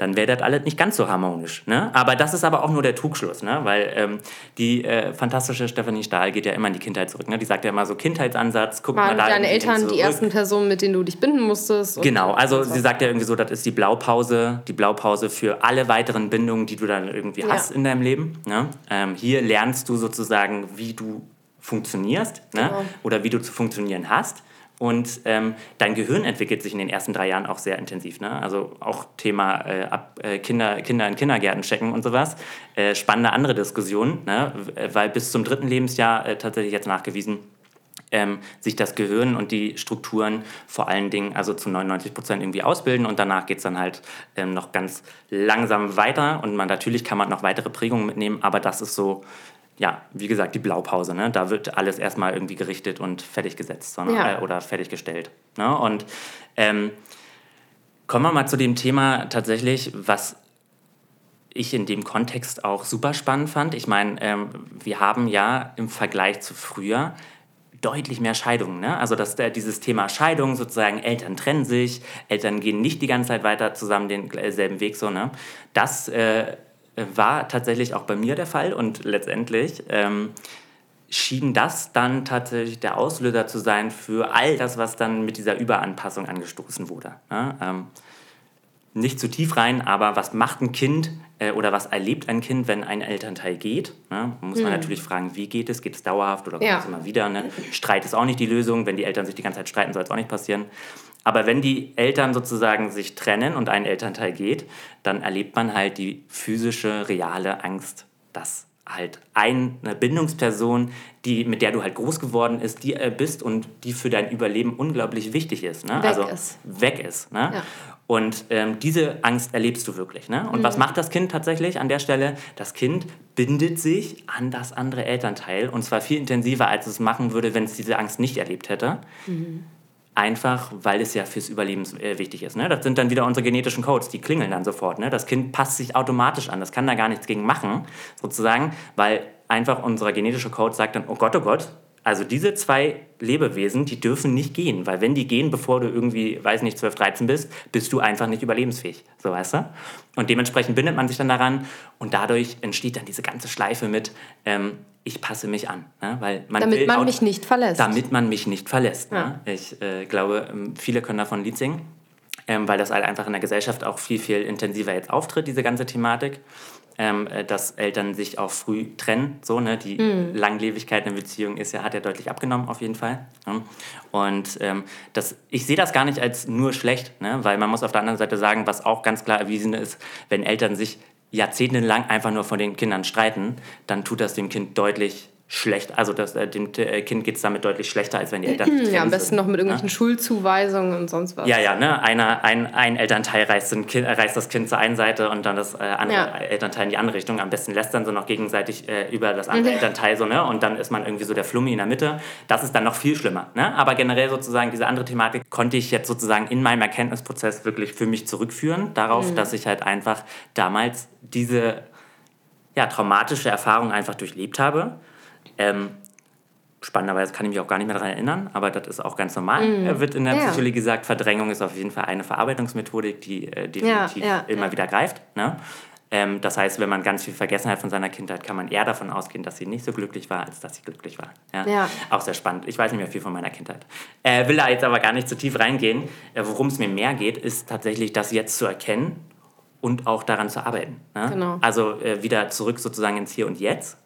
dann wäre das alles nicht ganz so harmonisch. Ne? Aber das ist aber auch nur der Trugschluss, ne? weil ähm, die äh, fantastische Stefanie Stahl geht ja immer in die Kindheit zurück. Ne? Die sagt ja immer so Kindheitsansatz, guck Waren mal da. deine Eltern die ersten Personen, mit denen du dich binden musstest? Genau, also sie sagt ja irgendwie so, das ist die Blaupause, die Blaupause für alle weiteren Bindungen, die du dann irgendwie ja. hast in deinem Leben. Ne? Ähm, hier lernst du sozusagen, wie du funktionierst ne? Genau. oder wie du zu funktionieren hast. Und ähm, dein Gehirn entwickelt sich in den ersten drei Jahren auch sehr intensiv. Ne? Also auch Thema äh, ab, äh, Kinder, Kinder in Kindergärten checken und sowas. Äh, spannende andere Diskussion, ne? weil bis zum dritten Lebensjahr äh, tatsächlich jetzt nachgewiesen, ähm, sich das Gehirn und die Strukturen vor allen Dingen also zu 99 Prozent irgendwie ausbilden und danach geht es dann halt ähm, noch ganz langsam weiter und man natürlich kann man noch weitere Prägungen mitnehmen, aber das ist so ja, wie gesagt, die Blaupause. Ne? Da wird alles erstmal irgendwie gerichtet und fertiggesetzt sondern, ja. äh, oder fertiggestellt. Ne? Und ähm, kommen wir mal zu dem Thema tatsächlich, was ich in dem Kontext auch super spannend fand. Ich meine, ähm, wir haben ja im Vergleich zu früher deutlich mehr Scheidungen. Ne? Also dass äh, dieses Thema Scheidung sozusagen, Eltern trennen sich, Eltern gehen nicht die ganze Zeit weiter zusammen denselben Weg so. Ne? Das äh, war tatsächlich auch bei mir der Fall und letztendlich ähm, schien das dann tatsächlich der Auslöser zu sein für all das, was dann mit dieser Überanpassung angestoßen wurde. Ja, ähm, nicht zu tief rein, aber was macht ein Kind äh, oder was erlebt ein Kind, wenn ein Elternteil geht? Ne? Muss man mhm. natürlich fragen, wie geht es? Geht es dauerhaft oder kommt ja. es immer wieder? Ne? Streit ist auch nicht die Lösung. Wenn die Eltern sich die ganze Zeit streiten, soll es auch nicht passieren. Aber wenn die Eltern sozusagen sich trennen und ein Elternteil geht, dann erlebt man halt die physische, reale Angst, dass halt eine Bindungsperson, die, mit der du halt groß geworden ist, die, äh, bist und die für dein Überleben unglaublich wichtig ist. Ne? Weg also ist. weg ist. Ne? Ja. Und ähm, diese Angst erlebst du wirklich. Ne? Und mhm. was macht das Kind tatsächlich an der Stelle? Das Kind bindet sich an das andere Elternteil und zwar viel intensiver, als es machen würde, wenn es diese Angst nicht erlebt hätte. Mhm einfach weil es ja fürs Überleben äh, wichtig ist. Ne? Das sind dann wieder unsere genetischen Codes, die klingeln dann sofort. Ne? Das Kind passt sich automatisch an, das kann da gar nichts gegen machen, sozusagen, weil einfach unser genetischer Code sagt dann, oh Gott, oh Gott, also diese zwei Lebewesen, die dürfen nicht gehen, weil wenn die gehen, bevor du irgendwie, weiß nicht, 12, 13 bist, bist du einfach nicht überlebensfähig, so weißt du? Und dementsprechend bindet man sich dann daran und dadurch entsteht dann diese ganze Schleife mit, ähm, ich passe mich an. Ne? Weil man damit man auch, mich nicht verlässt. Damit man mich nicht verlässt. Ja. Ne? Ich äh, glaube, ähm, viele können davon Lied singen, ähm, weil das halt einfach in der Gesellschaft auch viel, viel intensiver jetzt auftritt, diese ganze Thematik. Ähm, äh, dass Eltern sich auch früh trennen. So, ne? Die mhm. Langlebigkeit in Beziehung ist ja, hat ja deutlich abgenommen, auf jeden Fall. Ne? Und ähm, das, ich sehe das gar nicht als nur schlecht, ne? weil man muss auf der anderen Seite sagen, was auch ganz klar erwiesen ist, wenn Eltern sich jahrzehntelang einfach nur von den Kindern streiten, dann tut das dem Kind deutlich schlecht, also das, äh, dem äh, Kind geht es damit deutlich schlechter, als wenn die Eltern Ja, am besten sind, noch mit irgendwelchen ne? Schulzuweisungen und sonst was. Ja, ja, ne? Einer, ein, ein Elternteil reißt, kind, reißt, das Kind zur einen Seite und dann das äh, andere ja. Elternteil in die andere Richtung. Am besten lässt dann so noch gegenseitig äh, über das andere mhm. Elternteil so, ne? Und dann ist man irgendwie so der Flummi in der Mitte. Das ist dann noch viel schlimmer, ne? Aber generell sozusagen diese andere Thematik konnte ich jetzt sozusagen in meinem Erkenntnisprozess wirklich für mich zurückführen, darauf, mhm. dass ich halt einfach damals diese ja, traumatische Erfahrung einfach durchlebt habe ähm, spannenderweise kann ich mich auch gar nicht mehr daran erinnern, aber das ist auch ganz normal. Mm. Er wird in der ja. Psychologie gesagt, Verdrängung ist auf jeden Fall eine Verarbeitungsmethodik, die äh, definitiv ja, ja, immer wieder greift. Ne? Ähm, das heißt, wenn man ganz viel vergessen hat von seiner Kindheit, kann man eher davon ausgehen, dass sie nicht so glücklich war, als dass sie glücklich war. Ja? Auch sehr spannend. Ich weiß nicht mehr viel von meiner Kindheit. Äh, will da jetzt aber gar nicht zu tief reingehen. Äh, Worum es mir mehr geht, ist tatsächlich, das jetzt zu erkennen und auch daran zu arbeiten. Ne? Genau. Also äh, wieder zurück sozusagen ins Hier und Jetzt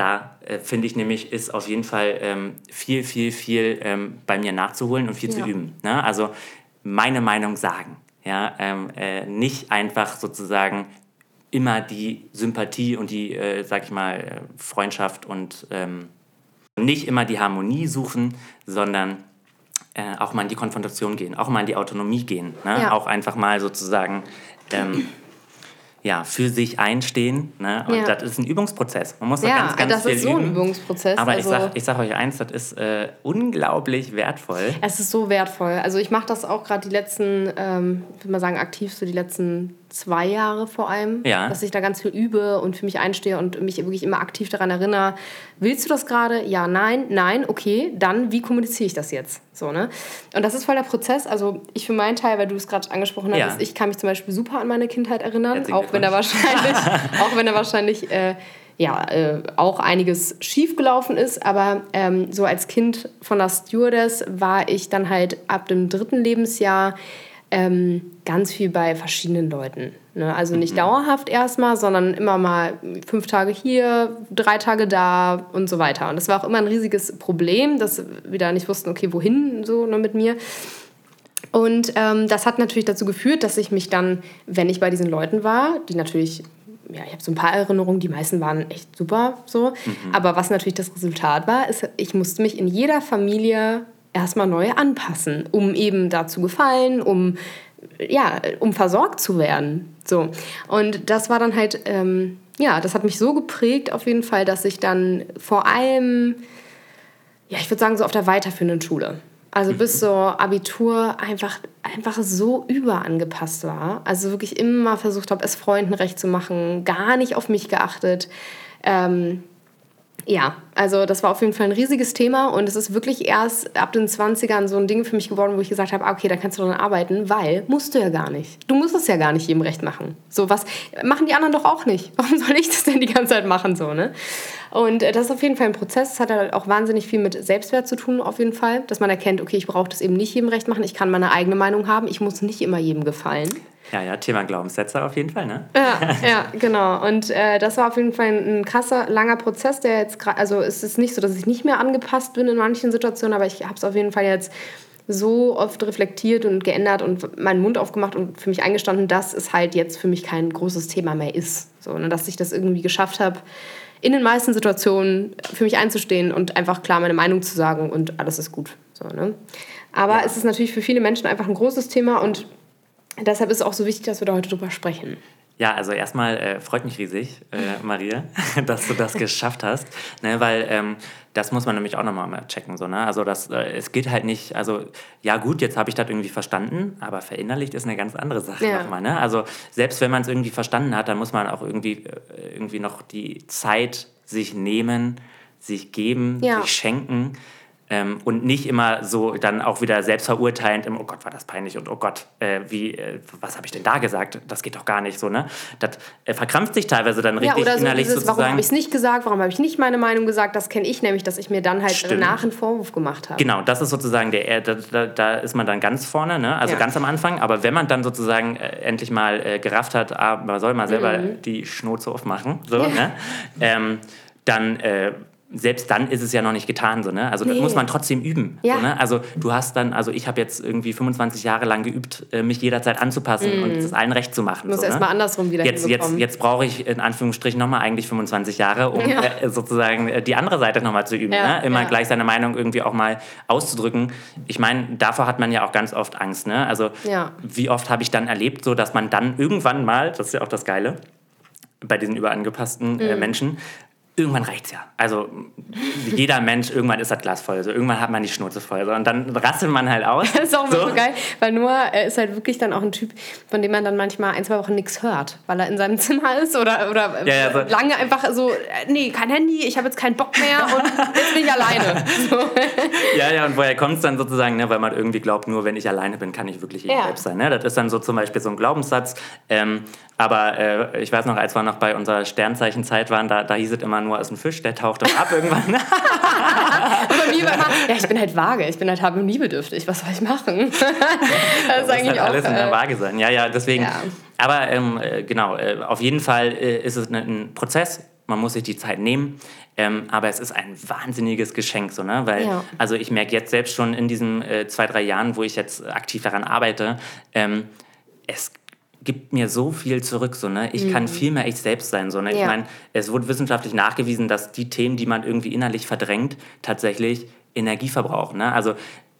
da äh, finde ich nämlich, ist auf jeden Fall ähm, viel, viel, viel ähm, bei mir nachzuholen und viel ja. zu üben. Ne? Also meine Meinung sagen. Ja? Ähm, äh, nicht einfach sozusagen immer die Sympathie und die, äh, sag ich mal, Freundschaft und ähm, nicht immer die Harmonie suchen, sondern äh, auch mal in die Konfrontation gehen, auch mal in die Autonomie gehen. Ne? Ja. Auch einfach mal sozusagen ähm, ja, für sich einstehen. Ne? Und ja. das ist ein Übungsprozess. Man muss da ja, ganz, ganz das viel ist so ein Übungsprozess. Aber also, ich sage ich sag euch eins, das ist äh, unglaublich wertvoll. Es ist so wertvoll. Also ich mache das auch gerade die letzten, ähm, ich würde mal sagen, aktiv so die letzten zwei Jahre vor allem, ja. dass ich da ganz viel übe und für mich einstehe und mich wirklich immer aktiv daran erinnere, willst du das gerade? Ja, nein, nein, okay, dann wie kommuniziere ich das jetzt? So, ne? Und das ist voll der Prozess. Also ich für meinen Teil, weil du es gerade angesprochen hast, ja. ich kann mich zum Beispiel super an meine Kindheit erinnern, auch wenn, da wahrscheinlich, auch wenn da wahrscheinlich äh, ja, äh, auch einiges schiefgelaufen ist. Aber ähm, so als Kind von der Stewardess war ich dann halt ab dem dritten Lebensjahr ähm, ganz viel bei verschiedenen Leuten. Ne? Also nicht mhm. dauerhaft erstmal, sondern immer mal fünf Tage hier, drei Tage da und so weiter. Und das war auch immer ein riesiges Problem, dass wir da nicht wussten, okay, wohin so ne, mit mir. Und ähm, das hat natürlich dazu geführt, dass ich mich dann, wenn ich bei diesen Leuten war, die natürlich ja, ich habe so ein paar Erinnerungen, die meisten waren echt super so. Mhm. Aber was natürlich das Resultat war, ist, ich musste mich in jeder Familie erstmal neu anpassen, um eben da zu gefallen, um ja, um versorgt zu werden. So. Und das war dann halt, ähm, ja, das hat mich so geprägt auf jeden Fall, dass ich dann vor allem, ja, ich würde sagen, so auf der weiterführenden Schule, also bis so Abitur einfach, einfach so überangepasst war. Also wirklich immer versucht habe, es Freunden recht zu machen, gar nicht auf mich geachtet. Ähm, ja, also das war auf jeden Fall ein riesiges Thema und es ist wirklich erst ab den 20ern so ein Ding für mich geworden, wo ich gesagt habe, ah, okay, da kannst du dann arbeiten, weil musst du ja gar nicht. Du musst es ja gar nicht jedem recht machen. So was machen die anderen doch auch nicht. Warum soll ich das denn die ganze Zeit machen so, ne? Und äh, das ist auf jeden Fall ein Prozess. Es hat halt auch wahnsinnig viel mit Selbstwert zu tun, auf jeden Fall. Dass man erkennt, okay, ich brauche das eben nicht jedem recht machen. Ich kann meine eigene Meinung haben. Ich muss nicht immer jedem gefallen. Ja, ja, Thema Glaubenssätze auf jeden Fall, ne? Ja, ja genau. Und äh, das war auf jeden Fall ein, krasser, langer Prozess, der jetzt gerade, also es ist nicht so, dass ich nicht mehr angepasst bin in manchen Situationen, aber ich habe es auf jeden Fall jetzt so oft reflektiert und geändert und meinen Mund aufgemacht und für mich eingestanden, dass es halt jetzt für mich kein großes Thema mehr ist. So, ne, dass ich das irgendwie geschafft habe, in den meisten Situationen für mich einzustehen und einfach klar meine Meinung zu sagen und alles ist gut. So, ne? Aber ja. es ist natürlich für viele Menschen einfach ein großes Thema und deshalb ist es auch so wichtig, dass wir da heute drüber sprechen. Ja, also erstmal äh, freut mich riesig, äh, Maria, dass du das geschafft hast, ne, weil ähm, das muss man nämlich auch nochmal checken. So, ne? Also das, äh, es geht halt nicht, also ja gut, jetzt habe ich das irgendwie verstanden, aber verinnerlicht ist eine ganz andere Sache ja. nochmal. Ne? Also selbst wenn man es irgendwie verstanden hat, dann muss man auch irgendwie, äh, irgendwie noch die Zeit sich nehmen, sich geben, ja. sich schenken ähm, und nicht immer so dann auch wieder selbstverurteilend im, oh Gott, war das peinlich und oh Gott, äh, wie, äh, was habe ich denn da gesagt? Das geht doch gar nicht so, ne? Das äh, verkrampft sich teilweise dann richtig ja, oder so innerlich dieses, sozusagen. Warum habe ich es nicht gesagt? Warum habe ich nicht meine Meinung gesagt? Das kenne ich nämlich, dass ich mir dann halt Stimmt. nach einen Vorwurf gemacht habe. Genau, das ist sozusagen der, da, da, da ist man dann ganz vorne, ne? Also ja. ganz am Anfang. Aber wenn man dann sozusagen äh, endlich mal äh, gerafft hat, ah, man soll mal selber mhm. die Schnauze aufmachen, so, ja. ne? Ähm, dann äh, selbst dann ist es ja noch nicht getan, so, ne? Also nee. das muss man trotzdem üben. Ja. So, ne? Also du hast dann, also ich habe jetzt irgendwie 25 Jahre lang geübt, äh, mich jederzeit anzupassen mm. und es allen recht zu machen. Muss so, erstmal ne? andersrum wieder Jetzt, jetzt, jetzt brauche ich in Anführungsstrichen nochmal eigentlich 25 Jahre, um ja. äh, sozusagen äh, die andere Seite nochmal zu üben. Ja. Ne? Immer gleich seine Meinung irgendwie auch mal auszudrücken. Ich meine, davor hat man ja auch ganz oft Angst. Ne? Also wie oft habe ich dann erlebt, so dass man dann irgendwann mal, das ist ja auch das Geile, bei diesen überangepassten äh, mm. Menschen, irgendwann reicht es ja. Also jeder Mensch, irgendwann ist das Glas voll. So, irgendwann hat man die Schnurze voll. So, und dann rasselt man halt aus. Das ist auch so. so geil, weil Noah ist halt wirklich dann auch ein Typ, von dem man dann manchmal ein, zwei Wochen nichts hört, weil er in seinem Zimmer ist oder, oder ja, ja, so. lange einfach so, nee, kein Handy, ich habe jetzt keinen Bock mehr und jetzt bin ich alleine. So. Ja, ja, und woher kommt es dann sozusagen, ne, weil man irgendwie glaubt, nur wenn ich alleine bin, kann ich wirklich ich ja. selbst sein. Ne? Das ist dann so zum Beispiel so ein Glaubenssatz. Ähm, aber äh, ich weiß noch, als wir noch bei unserer Sternzeichenzeit waren, da, da hieß es immer nur, ist ein Fisch, der taucht dann ab irgendwann. ja, ich bin halt vage, ich bin halt harmoniebedürftig, was soll ich machen? das ist das eigentlich halt alles auch, in der äh, Waage sein. Ja, ja, deswegen. Ja. Aber ähm, äh, genau, äh, auf jeden Fall ist es ein, ein Prozess. Man muss sich die Zeit nehmen. Ähm, aber es ist ein wahnsinniges Geschenk, so, ne? Weil, ja. also ich merke jetzt selbst schon in diesen äh, zwei, drei Jahren, wo ich jetzt aktiv daran arbeite, ähm, es gibt mir so viel zurück. So, ne? Ich mhm. kann viel mehr ich selbst sein. So, ne? Ja. Ich meine, es wurde wissenschaftlich nachgewiesen, dass die Themen, die man irgendwie innerlich verdrängt, tatsächlich Energie verbrauchen. Ne? Also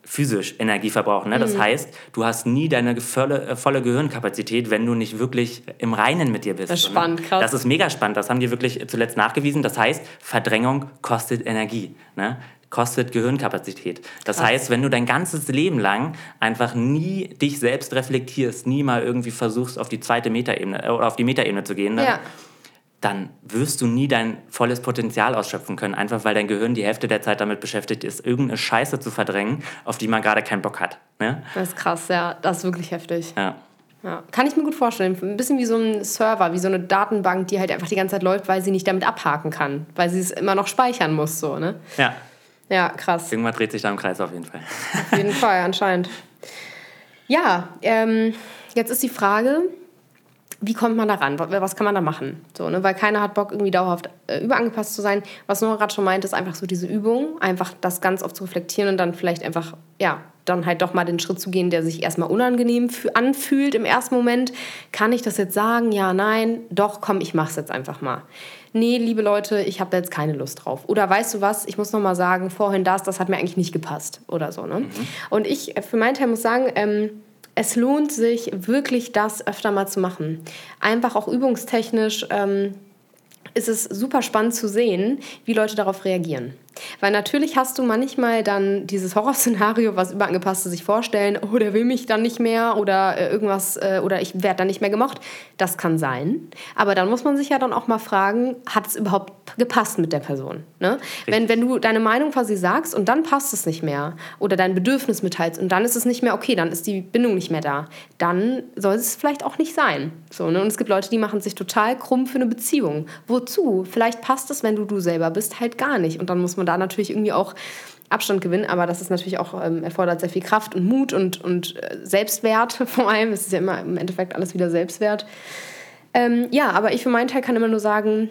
physisch Energie verbrauchen. Ne? Das mhm. heißt, du hast nie deine volle, äh, volle Gehirnkapazität, wenn du nicht wirklich im Reinen mit dir bist. Das ist spannend, krass. Das ist mega spannend. Das haben die wirklich zuletzt nachgewiesen. Das heißt, Verdrängung kostet Energie. Ne? Kostet Gehirnkapazität. Das Krass. heißt, wenn du dein ganzes Leben lang einfach nie dich selbst reflektierst, nie mal irgendwie versuchst, auf die zweite Metaebene äh, oder auf die Metaebene zu gehen, ne? ja. dann wirst du nie dein volles Potenzial ausschöpfen können, einfach weil dein Gehirn die Hälfte der Zeit damit beschäftigt ist, irgendeine Scheiße zu verdrängen, auf die man gerade keinen Bock hat. Ne? Das ist krass, ja. Das ist wirklich heftig. Ja. Ja, kann ich mir gut vorstellen. Ein bisschen wie so ein Server, wie so eine Datenbank, die halt einfach die ganze Zeit läuft, weil sie nicht damit abhaken kann, weil sie es immer noch speichern muss, so, ne? Ja. Ja, krass. Irgendwann dreht sich da im Kreis auf jeden Fall. Auf jeden Fall, anscheinend. Ja, ähm, jetzt ist die Frage, wie kommt man da ran? Was kann man da machen? So, ne? Weil keiner hat Bock, irgendwie dauerhaft äh, überangepasst zu sein. Was Nora gerade schon meint, ist einfach so diese Übung, einfach das ganz oft zu reflektieren und dann vielleicht einfach, ja, dann halt doch mal den Schritt zu gehen, der sich erstmal unangenehm anfühlt im ersten Moment. Kann ich das jetzt sagen? Ja, nein, doch, komm, ich mach's jetzt einfach mal. Nee, liebe Leute, ich habe da jetzt keine Lust drauf. Oder weißt du was, ich muss noch mal sagen, vorhin das, das hat mir eigentlich nicht gepasst oder so. Ne? Mhm. Und ich äh, für meinen Teil muss sagen, ähm, es lohnt sich wirklich, das öfter mal zu machen. Einfach auch übungstechnisch ähm, ist es super spannend zu sehen, wie Leute darauf reagieren. Weil natürlich hast du manchmal dann dieses Horrorszenario, was Überangepasste sich vorstellen, oh, der will mich dann nicht mehr oder äh, irgendwas äh, oder ich werde dann nicht mehr gemocht. Das kann sein. Aber dann muss man sich ja dann auch mal fragen, hat es überhaupt gepasst mit der Person? Ne? Wenn, wenn du deine Meinung quasi sagst und dann passt es nicht mehr oder dein Bedürfnis mitteilst und dann ist es nicht mehr okay, dann ist die Bindung nicht mehr da, dann soll es vielleicht auch nicht sein. So, ne? Und es gibt Leute, die machen sich total krumm für eine Beziehung. Wozu? Vielleicht passt es, wenn du du selber bist, halt gar nicht. Und dann muss man da natürlich irgendwie auch Abstand gewinnen, aber das ist natürlich auch, ähm, erfordert sehr viel Kraft und Mut und, und äh, Selbstwert vor allem. Es ist ja immer im Endeffekt alles wieder Selbstwert. Ähm, ja, aber ich für meinen Teil kann immer nur sagen,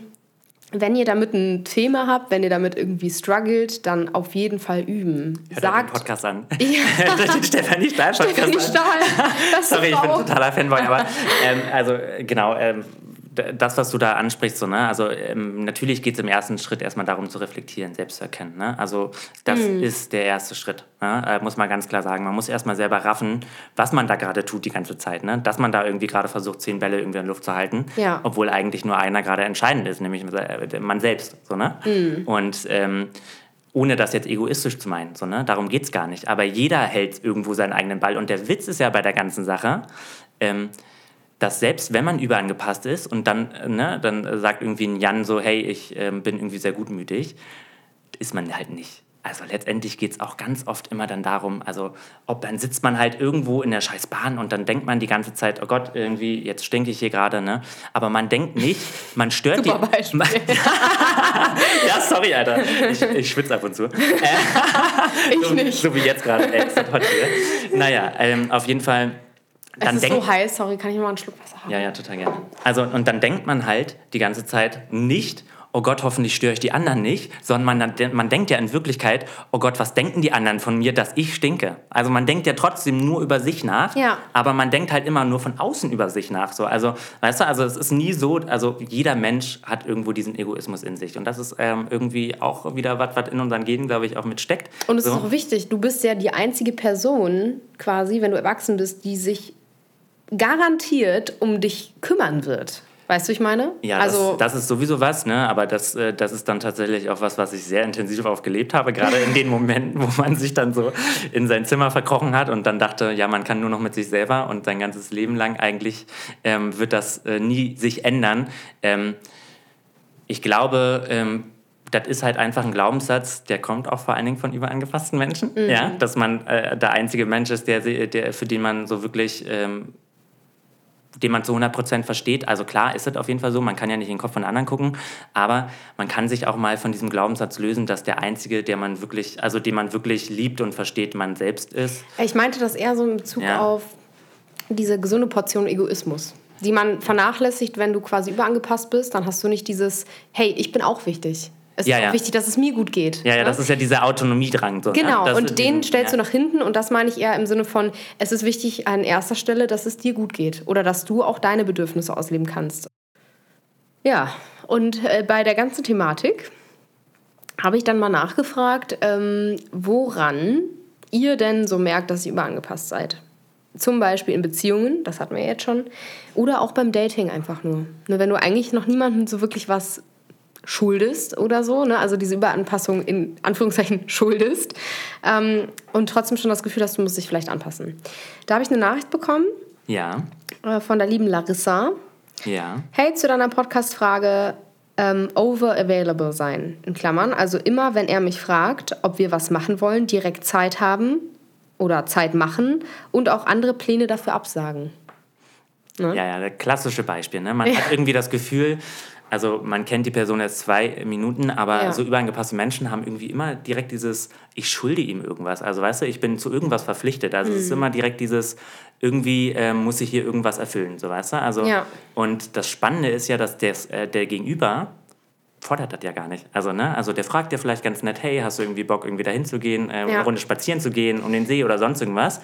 wenn ihr damit ein Thema habt, wenn ihr damit irgendwie struggelt, dann auf jeden Fall üben. Hört Sagt, den Podcast an. Ja. den Stefanie Stahl Podcast Stefanie Stahl. Sorry, ich bin totaler Fanboy, aber ähm, also genau, ähm, das, was du da ansprichst, so, ne? also ähm, natürlich geht es im ersten Schritt erstmal darum zu reflektieren, selbst zu erkennen. Ne? Also das mhm. ist der erste Schritt, ne? äh, muss man ganz klar sagen. Man muss erstmal selber raffen, was man da gerade tut die ganze Zeit. Ne? Dass man da irgendwie gerade versucht, zehn Bälle irgendwie in Luft zu halten, ja. obwohl eigentlich nur einer gerade entscheidend ist, nämlich äh, man selbst. So, ne? Mhm. Und ähm, ohne das jetzt egoistisch zu meinen. So, ne? Darum geht es gar nicht. Aber jeder hält irgendwo seinen eigenen Ball. Und der Witz ist ja bei der ganzen Sache, ähm, dass selbst wenn man überangepasst ist und dann, ne, dann sagt irgendwie ein Jan so, hey, ich äh, bin irgendwie sehr gutmütig, ist man halt nicht. Also letztendlich geht es auch ganz oft immer dann darum, also ob dann sitzt man halt irgendwo in der scheiß Bahn und dann denkt man die ganze Zeit, oh Gott, irgendwie, jetzt stinke ich hier gerade, ne? Aber man denkt nicht, man stört Super die... Beispiel. ja, sorry, Alter. Ich, ich schwitze ab und zu. ich so, nicht. So wie jetzt gerade. Naja, ähm, auf jeden Fall dann es ist so heiß, sorry, kann ich mal einen Schluck Wasser haben? Ja, ja, total gerne. Also, und dann denkt man halt die ganze Zeit nicht, oh Gott, hoffentlich störe ich die anderen nicht, sondern man, man denkt ja in Wirklichkeit, oh Gott, was denken die anderen von mir, dass ich stinke? Also man denkt ja trotzdem nur über sich nach, ja. aber man denkt halt immer nur von außen über sich nach. So. Also, weißt du, also es ist nie so, also jeder Mensch hat irgendwo diesen Egoismus in sich und das ist ähm, irgendwie auch wieder was, was in unseren Genen, glaube ich, auch mitsteckt. Und es so. ist auch wichtig, du bist ja die einzige Person quasi, wenn du erwachsen bist, die sich garantiert um dich kümmern wird. Weißt du, ich meine? Ja, also, das, das, ist sowieso was, ne? aber das, äh, das ist dann tatsächlich auch was, was ich sehr intensiv auch gelebt habe, gerade in den Momenten, wo man sich dann so in sein Zimmer verkrochen hat und dann dachte, ja, man kann nur noch mit sich selber und sein ganzes Leben lang eigentlich ähm, wird das äh, nie sich ändern. Ähm, ich glaube, ähm, das ist halt einfach ein Glaubenssatz, der kommt auch vor allen Dingen von überangepassten Menschen, mhm. ja? dass man äh, der einzige Mensch ist, der, der, für den man so wirklich ähm, den man zu 100% versteht. Also klar ist es auf jeden Fall so, man kann ja nicht in den Kopf von anderen gucken, aber man kann sich auch mal von diesem Glaubenssatz lösen, dass der Einzige, der man wirklich, also den man wirklich liebt und versteht, man selbst ist. Ich meinte das eher so in Bezug ja. auf diese gesunde Portion Egoismus, die man vernachlässigt, wenn du quasi überangepasst bist, dann hast du nicht dieses, hey, ich bin auch wichtig. Es ja, ist auch ja. wichtig, dass es mir gut geht. Ja, ja, ne? das ist ja dieser Autonomiedrang. So, ne? genau, ne? und den stellst du nach hinten und das meine ich eher im Sinne von, es ist wichtig an erster Stelle, dass es dir gut geht oder dass du auch deine Bedürfnisse ausleben kannst. Ja, und äh, bei der ganzen Thematik habe ich dann mal nachgefragt, ähm, woran ihr denn so merkt, dass ihr überangepasst seid. Zum Beispiel in Beziehungen, das hatten wir jetzt schon, oder auch beim Dating einfach nur. nur. Wenn du eigentlich noch niemandem so wirklich was schuldest oder so, ne? also diese Überanpassung in Anführungszeichen schuldest ähm, und trotzdem schon das Gefühl hast, du musst dich vielleicht anpassen. Da habe ich eine Nachricht bekommen. Ja. Äh, von der lieben Larissa. Ja. Hey, zu deiner Podcast-Frage ähm, over available sein, in Klammern. Also immer, wenn er mich fragt, ob wir was machen wollen, direkt Zeit haben oder Zeit machen und auch andere Pläne dafür absagen. Ne? Ja, ja, das klassische Beispiel. Ne? Man ja. hat irgendwie das Gefühl, also man kennt die Person erst zwei Minuten, aber ja. so überangepasste Menschen haben irgendwie immer direkt dieses, ich schulde ihm irgendwas. Also weißt du, ich bin zu irgendwas verpflichtet. Also mhm. es ist mhm. immer direkt dieses, irgendwie äh, muss ich hier irgendwas erfüllen, so weißt du. Also, ja. Und das Spannende ist ja, dass des, äh, der Gegenüber fordert das ja gar nicht. Also, ne, also der fragt ja vielleicht ganz nett, hey, hast du irgendwie Bock, irgendwie dahin zu gehen, äh, ja. eine Runde spazieren zu gehen, um den See oder sonst irgendwas.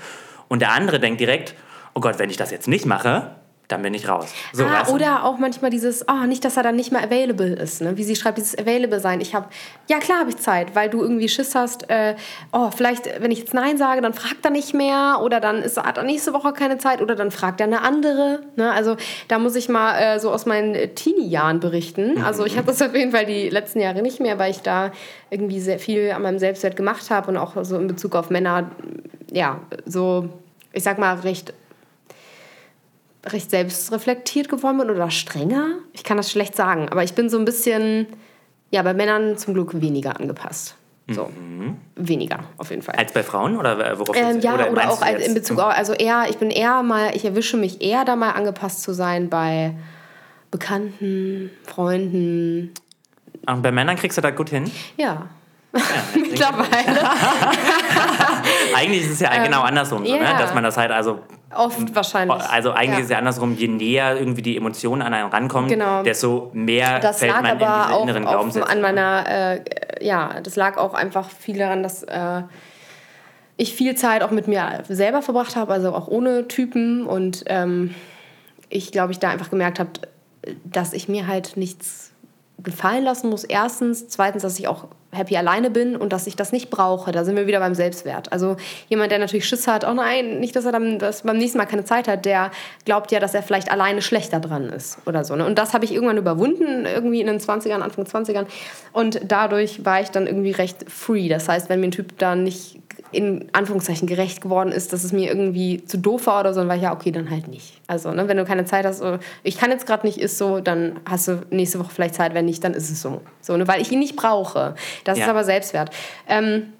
Und der andere denkt direkt, oh Gott, wenn ich das jetzt nicht mache, dann bin ich raus. So, ah, oder auch manchmal dieses, oh, nicht, dass er dann nicht mehr available ist. Ne? Wie sie schreibt, dieses available sein. Ich habe, ja klar habe ich Zeit, weil du irgendwie Schiss hast, äh, oh, vielleicht, wenn ich jetzt Nein sage, dann fragt er nicht mehr oder dann ist, hat er nächste Woche keine Zeit oder dann fragt er eine andere. Ne? Also da muss ich mal äh, so aus meinen Teenie-Jahren berichten. Also ich hatte das auf jeden Fall die letzten Jahre nicht mehr, weil ich da irgendwie sehr viel an meinem Selbstwert gemacht habe und auch so in Bezug auf Männer, ja, so, ich sag mal, recht recht selbstreflektiert geworden bin oder strenger. Ich kann das schlecht sagen, aber ich bin so ein bisschen, ja, bei Männern zum Glück weniger angepasst. So, mhm. weniger auf jeden Fall. Als bei Frauen oder worauf ähm, Ja, oder, oder auch als in Bezug auf, also eher, ich bin eher mal, ich erwische mich eher da mal angepasst zu sein bei Bekannten, Freunden. Und bei Männern kriegst du da gut hin? Ja. Ja, Mittlerweile. eigentlich ist es ja, ja. genau andersrum, so, ne? dass man das halt also Oft wahrscheinlich. Also eigentlich ja. ist es ja andersrum, je näher irgendwie die Emotionen an einen rankommen, genau. desto mehr das fällt man in diese inneren Glaubenssätze. An meiner, äh, ja, das lag auch einfach viel daran, dass äh, ich viel Zeit auch mit mir selber verbracht habe, also auch ohne Typen und ähm, ich glaube, ich da einfach gemerkt habe, dass ich mir halt nichts gefallen lassen muss. Erstens, zweitens, dass ich auch happy alleine bin und dass ich das nicht brauche. Da sind wir wieder beim Selbstwert. Also jemand, der natürlich Schiss hat, oh nein, nicht, dass er dann dass beim nächsten Mal keine Zeit hat, der glaubt ja, dass er vielleicht alleine schlechter dran ist oder so. Ne? Und das habe ich irgendwann überwunden, irgendwie in den 20ern, Anfang 20ern. Und dadurch war ich dann irgendwie recht free. Das heißt, wenn mir ein Typ da nicht in Anführungszeichen gerecht geworden ist, dass es mir irgendwie zu doof war oder so, dann war ich ja, okay, dann halt nicht. Also, ne, wenn du keine Zeit hast, so, ich kann jetzt gerade nicht, ist so, dann hast du nächste Woche vielleicht Zeit, wenn nicht, dann ist es so. so ne, weil ich ihn nicht brauche. Das ja. ist aber Selbstwert. Ähm,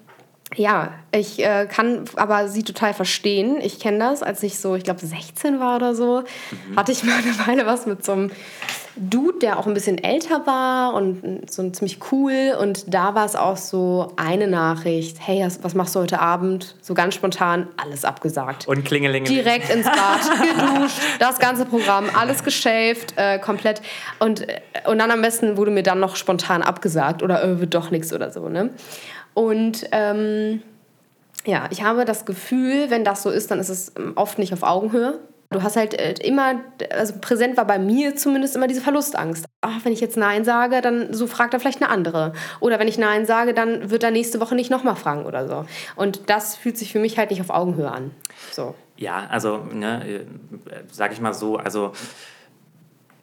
ja, ich äh, kann aber sie total verstehen. Ich kenne das, als ich so, ich glaube, 16 war oder so, mhm. hatte ich mal eine Weile was mit so einem Dude, der auch ein bisschen älter war und so ziemlich cool. Und da war es auch so eine Nachricht: Hey, was machst du heute Abend? So ganz spontan, alles abgesagt. Und Klingelinge. Direkt ins Bad, geduscht, das ganze Programm, alles geschäft, äh, komplett. Und, äh, und dann am besten wurde mir dann noch spontan abgesagt oder äh, wird doch nichts oder so. Ne? Und. Ähm, ja, ich habe das Gefühl, wenn das so ist, dann ist es ähm, oft nicht auf Augenhöhe. Du hast halt äh, immer, also präsent war bei mir zumindest immer diese Verlustangst. Ach, wenn ich jetzt Nein sage, dann so fragt er vielleicht eine andere. Oder wenn ich Nein sage, dann wird er nächste Woche nicht nochmal fragen oder so. Und das fühlt sich für mich halt nicht auf Augenhöhe an. So. Ja, also, ne, äh, sag ich mal so, also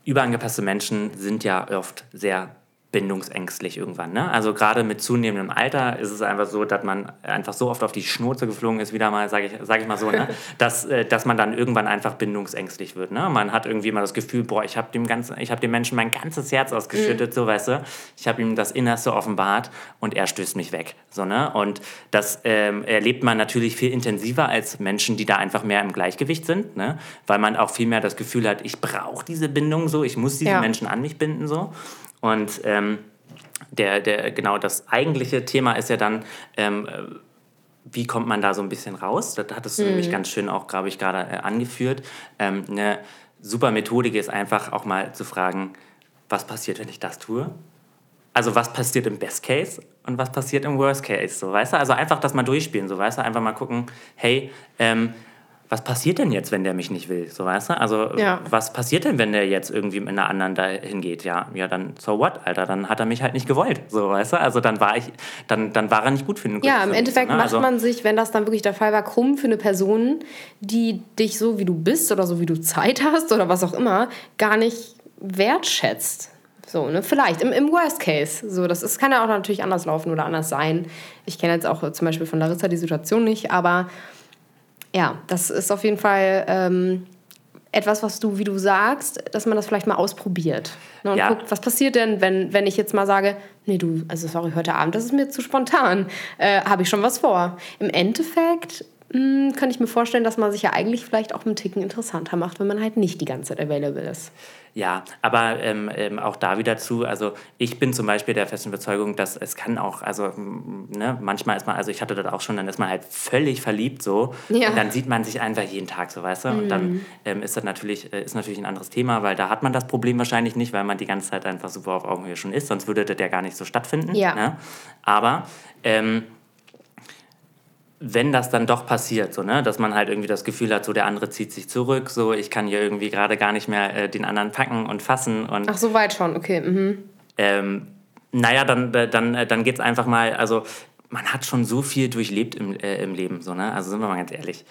überangepasste Menschen sind ja oft sehr bindungsängstlich irgendwann. Ne? Also gerade mit zunehmendem Alter ist es einfach so, dass man einfach so oft auf die Schnurze geflogen ist, wieder mal, sage ich, sag ich mal so, ne? dass, äh, dass man dann irgendwann einfach bindungsängstlich wird. Ne? Man hat irgendwie immer das Gefühl, boah, ich habe dem, ganzen, ich dem Menschen mein ganzes Herz ausgeschüttet, mhm. so weißt du. Ich habe ihm das Innerste offenbart und er stößt mich weg. So, ne? Und das ähm, erlebt man natürlich viel intensiver als Menschen, die da einfach mehr im Gleichgewicht sind, ne? weil man auch viel mehr das Gefühl hat, ich brauche diese Bindung so, ich muss diese ja. Menschen an mich binden so. Und ähm, der, der, genau das eigentliche Thema ist ja dann, ähm, wie kommt man da so ein bisschen raus? Das hattest du mhm. nämlich ganz schön auch, glaube ich, gerade äh, angeführt. Ähm, eine super Methodik ist einfach auch mal zu fragen, was passiert, wenn ich das tue? Also was passiert im Best Case und was passiert im Worst Case? So, weißt du? Also einfach das mal durchspielen, so weißt du, einfach mal gucken, hey, ähm, was passiert denn jetzt, wenn der mich nicht will? So, weißt du? Also, ja. was passiert denn, wenn der jetzt irgendwie mit einer anderen dahin geht? Ja, ja, dann so what, Alter, dann hat er mich halt nicht gewollt. So, weißt du? Also, dann war ich, dann, dann war er nicht gut für einen Ja, im Endeffekt ne? macht also, man sich, wenn das dann wirklich der Fall war, krumm für eine Person, die dich so wie du bist oder so wie du Zeit hast oder was auch immer, gar nicht wertschätzt. So, ne? Vielleicht, im, im Worst Case. So, das ist, kann ja auch natürlich anders laufen oder anders sein. Ich kenne jetzt auch zum Beispiel von Larissa die Situation nicht, aber ja, das ist auf jeden Fall ähm, etwas, was du, wie du sagst, dass man das vielleicht mal ausprobiert. Ne, und ja. guckt, was passiert denn, wenn, wenn ich jetzt mal sage, nee, du, also sorry, heute Abend, das ist mir zu spontan, äh, habe ich schon was vor. Im Endeffekt mh, hm, kann ich mir vorstellen, dass man sich ja eigentlich vielleicht auch einen Ticken interessanter macht, wenn man halt nicht die ganze Zeit available ist. Ja, aber ähm, ähm, auch da wieder zu, also ich bin zum Beispiel der festen Überzeugung, dass es kann auch, also ne, manchmal ist man, also ich hatte das auch schon, dann ist man halt völlig verliebt so ja. und dann sieht man sich einfach jeden Tag so, weißt du? Mhm. Und dann mhm. ähm, ist das natürlich, äh, ist natürlich ein anderes Thema, weil da hat man das Problem wahrscheinlich nicht, weil man die ganze Zeit einfach super auf Augenhöhe schon ist, sonst würde das ja gar nicht so stattfinden. Ja. Ne? Aber ähm, wenn das dann doch passiert, so, ne, dass man halt irgendwie das Gefühl hat, so der andere zieht sich zurück, so ich kann hier irgendwie gerade gar nicht mehr äh, den anderen packen und fassen. Und, Ach, so weit schon, okay. Mhm. Ähm, naja, dann, äh, dann, äh, dann geht es einfach mal, also man hat schon so viel durchlebt im, äh, im Leben, so, ne? Also sind wir mal ganz ehrlich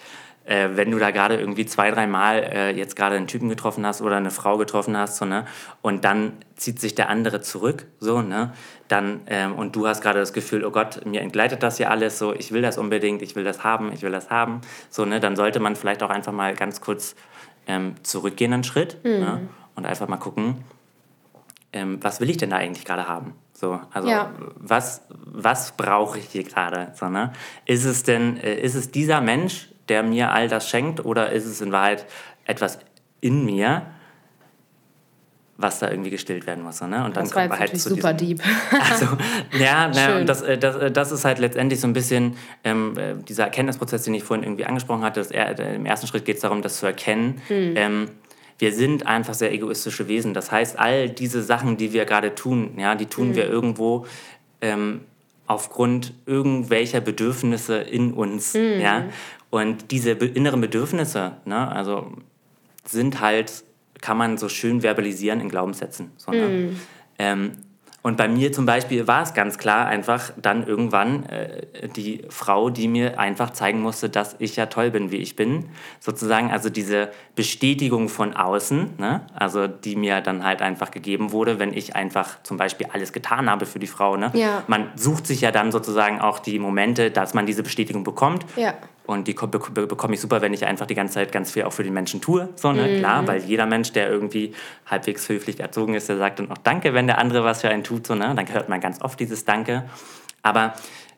äh, wenn du da gerade irgendwie zwei, dreimal äh, jetzt gerade einen Typen getroffen hast oder eine Frau getroffen hast, so, ne, und dann zieht sich der andere zurück, so, ne, dann, ähm, und du hast gerade das Gefühl, oh Gott, mir entgleitet das hier alles, so, ich will das unbedingt, ich will das haben, ich will das haben, so, ne, dann sollte man vielleicht auch einfach mal ganz kurz ähm, zurückgehen einen Schritt mhm. ne, und einfach mal gucken, ähm, was will ich denn da eigentlich gerade haben? So, also ja. was, was brauche ich hier gerade? So, ne? Ist es denn, äh, ist es dieser Mensch, der mir all das schenkt oder ist es in Wahrheit etwas in mir, was da irgendwie gestillt werden muss. Ne? Und dann das war kommt halt zu super diesem, deep. Also, ja, na, und das, äh, das, äh, das ist halt letztendlich so ein bisschen ähm, äh, dieser Erkenntnisprozess, den ich vorhin irgendwie angesprochen hatte. Dass er, Im ersten Schritt geht es darum, das zu erkennen. Hm. Ähm, wir sind einfach sehr egoistische Wesen. Das heißt, all diese Sachen, die wir gerade tun, ja, die tun hm. wir irgendwo ähm, aufgrund irgendwelcher Bedürfnisse in uns. Mhm. Ja? Und diese inneren Bedürfnisse, ne, also sind halt, kann man so schön verbalisieren in Glaubenssätzen. So, ne? mm. ähm, und bei mir zum Beispiel war es ganz klar einfach dann irgendwann äh, die Frau, die mir einfach zeigen musste, dass ich ja toll bin, wie ich bin. Sozusagen also diese Bestätigung von außen, ne? also die mir dann halt einfach gegeben wurde, wenn ich einfach zum Beispiel alles getan habe für die Frau. Ne? Ja. Man sucht sich ja dann sozusagen auch die Momente, dass man diese Bestätigung bekommt. Ja. Und die bekomme ich super, wenn ich einfach die ganze Zeit ganz viel auch für den Menschen tue. So, ne? Mhm. Klar, weil jeder Mensch, der irgendwie halbwegs höflich erzogen ist, der sagt dann auch Danke, wenn der andere was für einen tut. So, ne? Dann hört man ganz oft dieses Danke. Aber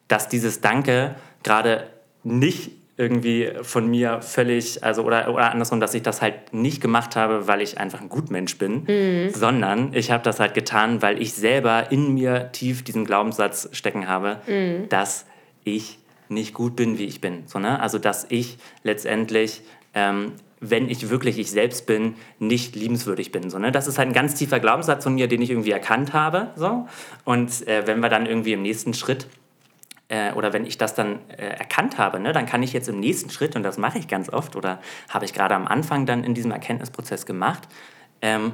dass dieses Danke gerade nicht irgendwie von mir völlig, also oder, oder andersrum, dass ich das halt nicht gemacht habe, weil ich einfach ein Gutmensch bin, mhm. sondern ich habe das halt getan, weil ich selber in mir tief diesen Glaubenssatz stecken habe, mhm. dass ich nicht gut bin, wie ich bin. So, ne? Also, dass ich letztendlich, ähm, wenn ich wirklich ich selbst bin, nicht liebenswürdig bin. So, ne? Das ist halt ein ganz tiefer Glaubenssatz von mir, den ich irgendwie erkannt habe. So. Und äh, wenn wir dann irgendwie im nächsten Schritt äh, oder wenn ich das dann äh, erkannt habe, ne, dann kann ich jetzt im nächsten Schritt, und das mache ich ganz oft oder habe ich gerade am Anfang dann in diesem Erkenntnisprozess gemacht, ähm,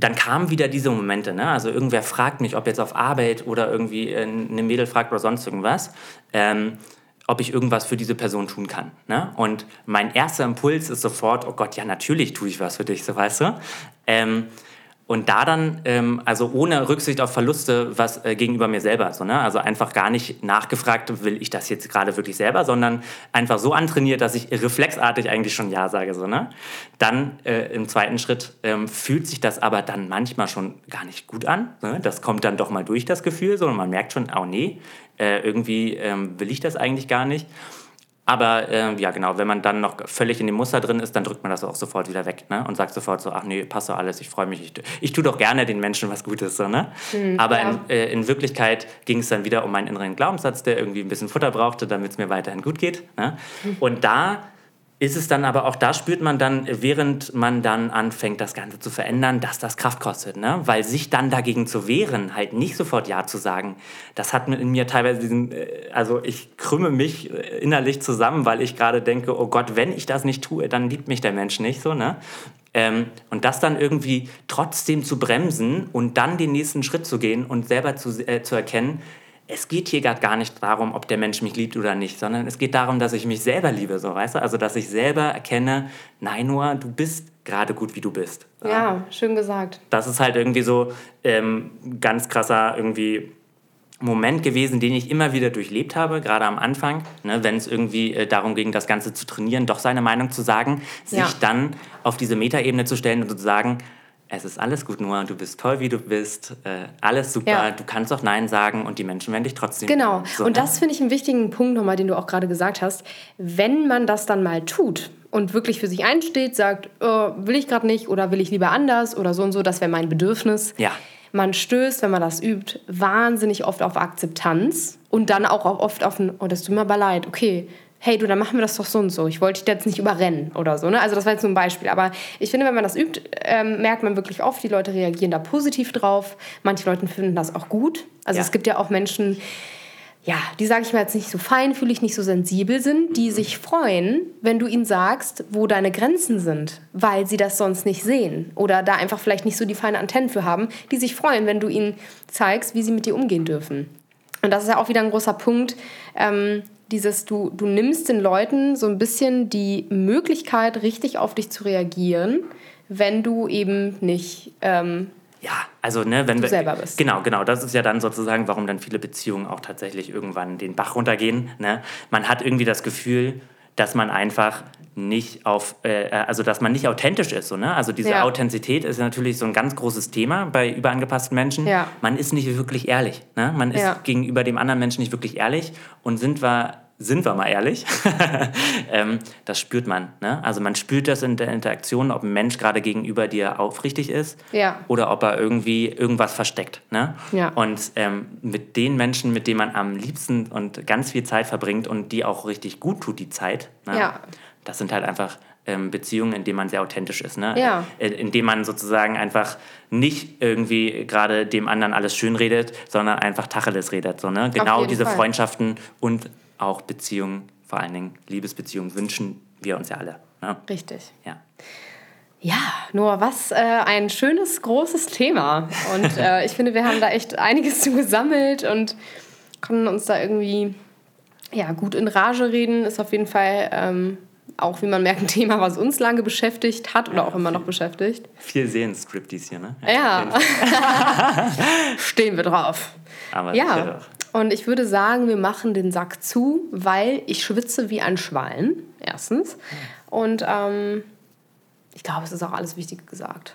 dann kamen wieder diese Momente. Ne? Also irgendwer fragt mich, ob jetzt auf Arbeit oder irgendwie eine Mädel fragt oder sonst irgendwas, ähm, ob ich irgendwas für diese Person tun kann. Ne? Und mein erster Impuls ist sofort, oh Gott, ja, natürlich tue ich was für dich, so weißt du. Ähm, und da dann, ähm, also ohne Rücksicht auf Verluste, was äh, gegenüber mir selber, so, ne? also einfach gar nicht nachgefragt, will ich das jetzt gerade wirklich selber, sondern einfach so antrainiert, dass ich reflexartig eigentlich schon Ja sage. So, ne? Dann äh, im zweiten Schritt ähm, fühlt sich das aber dann manchmal schon gar nicht gut an. Ne? Das kommt dann doch mal durch das Gefühl, so, und man merkt schon, oh nee, äh, irgendwie ähm, will ich das eigentlich gar nicht. Aber äh, ja, genau, wenn man dann noch völlig in dem Muster drin ist, dann drückt man das auch sofort wieder weg ne? und sagt sofort so, ach nee, passt doch alles, ich freue mich, ich, ich tue doch gerne den Menschen was Gutes. So, ne? Mhm, Aber ja. in, äh, in, Wirklichkeit ging es dann wieder um meinen inneren Glaubenssatz, der irgendwie ein bisschen Futter brauchte, damit es mir weiterhin gut geht. Ne? Mhm. Und da ist es dann aber auch, da spürt man dann, während man dann anfängt, das Ganze zu verändern, dass das Kraft kostet. Ne? Weil sich dann dagegen zu wehren, halt nicht sofort Ja zu sagen, das hat in mir teilweise diesen, äh, also ich krümme mich äh, innerlich zusammen, weil ich gerade denke, oh Gott, wenn ich das nicht tue, dann liebt mich der Mensch nicht so. Ne? Ähm, und das dann irgendwie trotzdem zu bremsen und dann den nächsten Schritt zu gehen und selber zu, äh, zu erkennen, es geht hier gerade gar nicht darum, ob der Mensch mich liebt oder nicht, sondern es geht darum, dass ich mich selber liebe, so weißt du? Also dass ich selber erkenne, nein, Noah, du bist gerade gut, wie du bist. Ja, schön gesagt. Das ist halt irgendwie so ähm, ganz krasser irgendwie Moment gewesen, den ich immer wieder durchlebt habe, gerade am Anfang, ne, wenn es irgendwie äh, darum ging, das Ganze zu trainieren, doch seine Meinung zu sagen, sich ja. dann auf diese Metaebene zu stellen und zu sagen, es ist alles gut, Noah, du bist toll, wie du bist, äh, alles super, ja. du kannst auch Nein sagen und die Menschen werden dich trotzdem. Genau, so, und das finde ich einen wichtigen Punkt nochmal, den du auch gerade gesagt hast. Wenn man das dann mal tut und wirklich für sich einsteht, sagt, oh, will ich gerade nicht oder will ich lieber anders oder so und so, das wäre mein Bedürfnis. Ja. Man stößt, wenn man das übt, wahnsinnig oft auf Akzeptanz und dann auch oft auf ein, oh, das tut mir aber leid, okay, hey du, dann machen wir das doch so und so. Ich wollte dich jetzt nicht überrennen oder so. Ne? Also das war jetzt nur ein Beispiel. Aber ich finde, wenn man das übt, ähm, merkt man wirklich oft, die Leute reagieren da positiv drauf. Manche Leute finden das auch gut. Also ja. es gibt ja auch Menschen, ja, die, sage ich mal jetzt nicht so feinfühlig, nicht so sensibel sind, die sich freuen, wenn du ihnen sagst, wo deine Grenzen sind, weil sie das sonst nicht sehen oder da einfach vielleicht nicht so die feine Antennen für haben, die sich freuen, wenn du ihnen zeigst, wie sie mit dir umgehen dürfen. Und das ist ja auch wieder ein großer Punkt. Ähm, dieses, du, du nimmst den Leuten so ein bisschen die Möglichkeit, richtig auf dich zu reagieren, wenn du eben nicht ähm, ja, also ne, wenn du selber bist. Genau, genau. Das ist ja dann sozusagen, warum dann viele Beziehungen auch tatsächlich irgendwann den Bach runtergehen. Ne? Man hat irgendwie das Gefühl, dass man einfach nicht auf, äh, also dass man nicht authentisch ist. So, ne? Also diese ja. Authentizität ist natürlich so ein ganz großes Thema bei überangepassten Menschen. Ja. Man ist nicht wirklich ehrlich. Ne? Man ist ja. gegenüber dem anderen Menschen nicht wirklich ehrlich. Und sind wir sind wir mal ehrlich, ähm, das spürt man. Ne? Also man spürt das in der Interaktion, ob ein Mensch gerade gegenüber dir aufrichtig ist oder ob er irgendwie irgendwas versteckt. Ne? Und ähm, mit den Menschen, mit denen man am liebsten und ganz viel Zeit verbringt und die auch richtig gut tut, die Zeit, ne? Das sind halt einfach ähm, Beziehungen, in denen man sehr authentisch ist. Ne? Ja. In, in denen man sozusagen einfach nicht irgendwie gerade dem anderen alles schön redet, sondern einfach Tacheles redet. So, ne? Genau diese Fall. Freundschaften und auch Beziehungen, vor allen Dingen Liebesbeziehungen, wünschen wir uns ja alle. Ne? Richtig. Ja. Ja, Noah, was äh, ein schönes, großes Thema. Und äh, ich finde, wir haben da echt einiges zu gesammelt und konnten uns da irgendwie ja, gut in Rage reden. Ist auf jeden Fall ähm, auch, wie man merkt, ein Thema, was uns lange beschäftigt hat oder ja, auch immer noch beschäftigt. Viel Sehenscripties hier, ne? Ja. Stehen wir drauf. Aber ja. Und ich würde sagen, wir machen den Sack zu, weil ich schwitze wie ein Schwein, erstens. Und ähm, ich glaube, es ist auch alles Wichtige gesagt.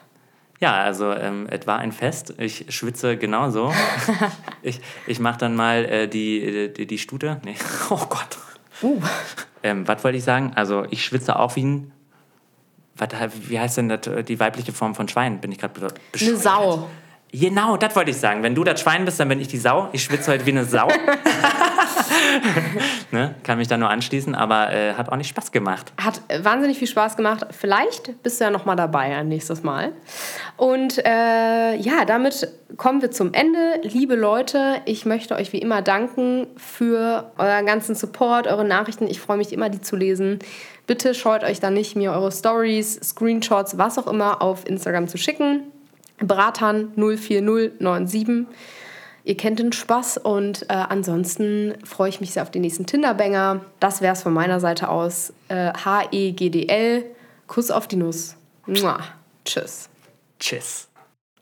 Ja, also ähm, es war ein Fest. Ich schwitze genauso. ich ich mache dann mal äh, die, die, die Stute. Nee. Oh Gott. Uh. Ähm, was wollte ich sagen? Also ich schwitze auch wie ein... Was, wie heißt denn das, die weibliche Form von Schwein? Bin ich gerade bescheuert? Eine Sau. Genau, das wollte ich sagen. Wenn du das Schwein bist, dann bin ich die Sau. Ich schwitze heute wie eine Sau. ne? Kann mich da nur anschließen, aber äh, hat auch nicht Spaß gemacht. Hat wahnsinnig viel Spaß gemacht. Vielleicht bist du ja noch mal dabei ein nächstes Mal. Und äh, ja, damit kommen wir zum Ende. Liebe Leute, ich möchte euch wie immer danken für euren ganzen Support, eure Nachrichten. Ich freue mich immer, die zu lesen. Bitte scheut euch da nicht, mir eure Stories, Screenshots, was auch immer auf Instagram zu schicken. Bratan 04097. Ihr kennt den Spaß und äh, ansonsten freue ich mich sehr auf den nächsten Tinderbanger. Das wäre es von meiner Seite aus. Äh, H-E-G-D-L. Kuss auf die Nuss. Mua. Tschüss. Tschüss.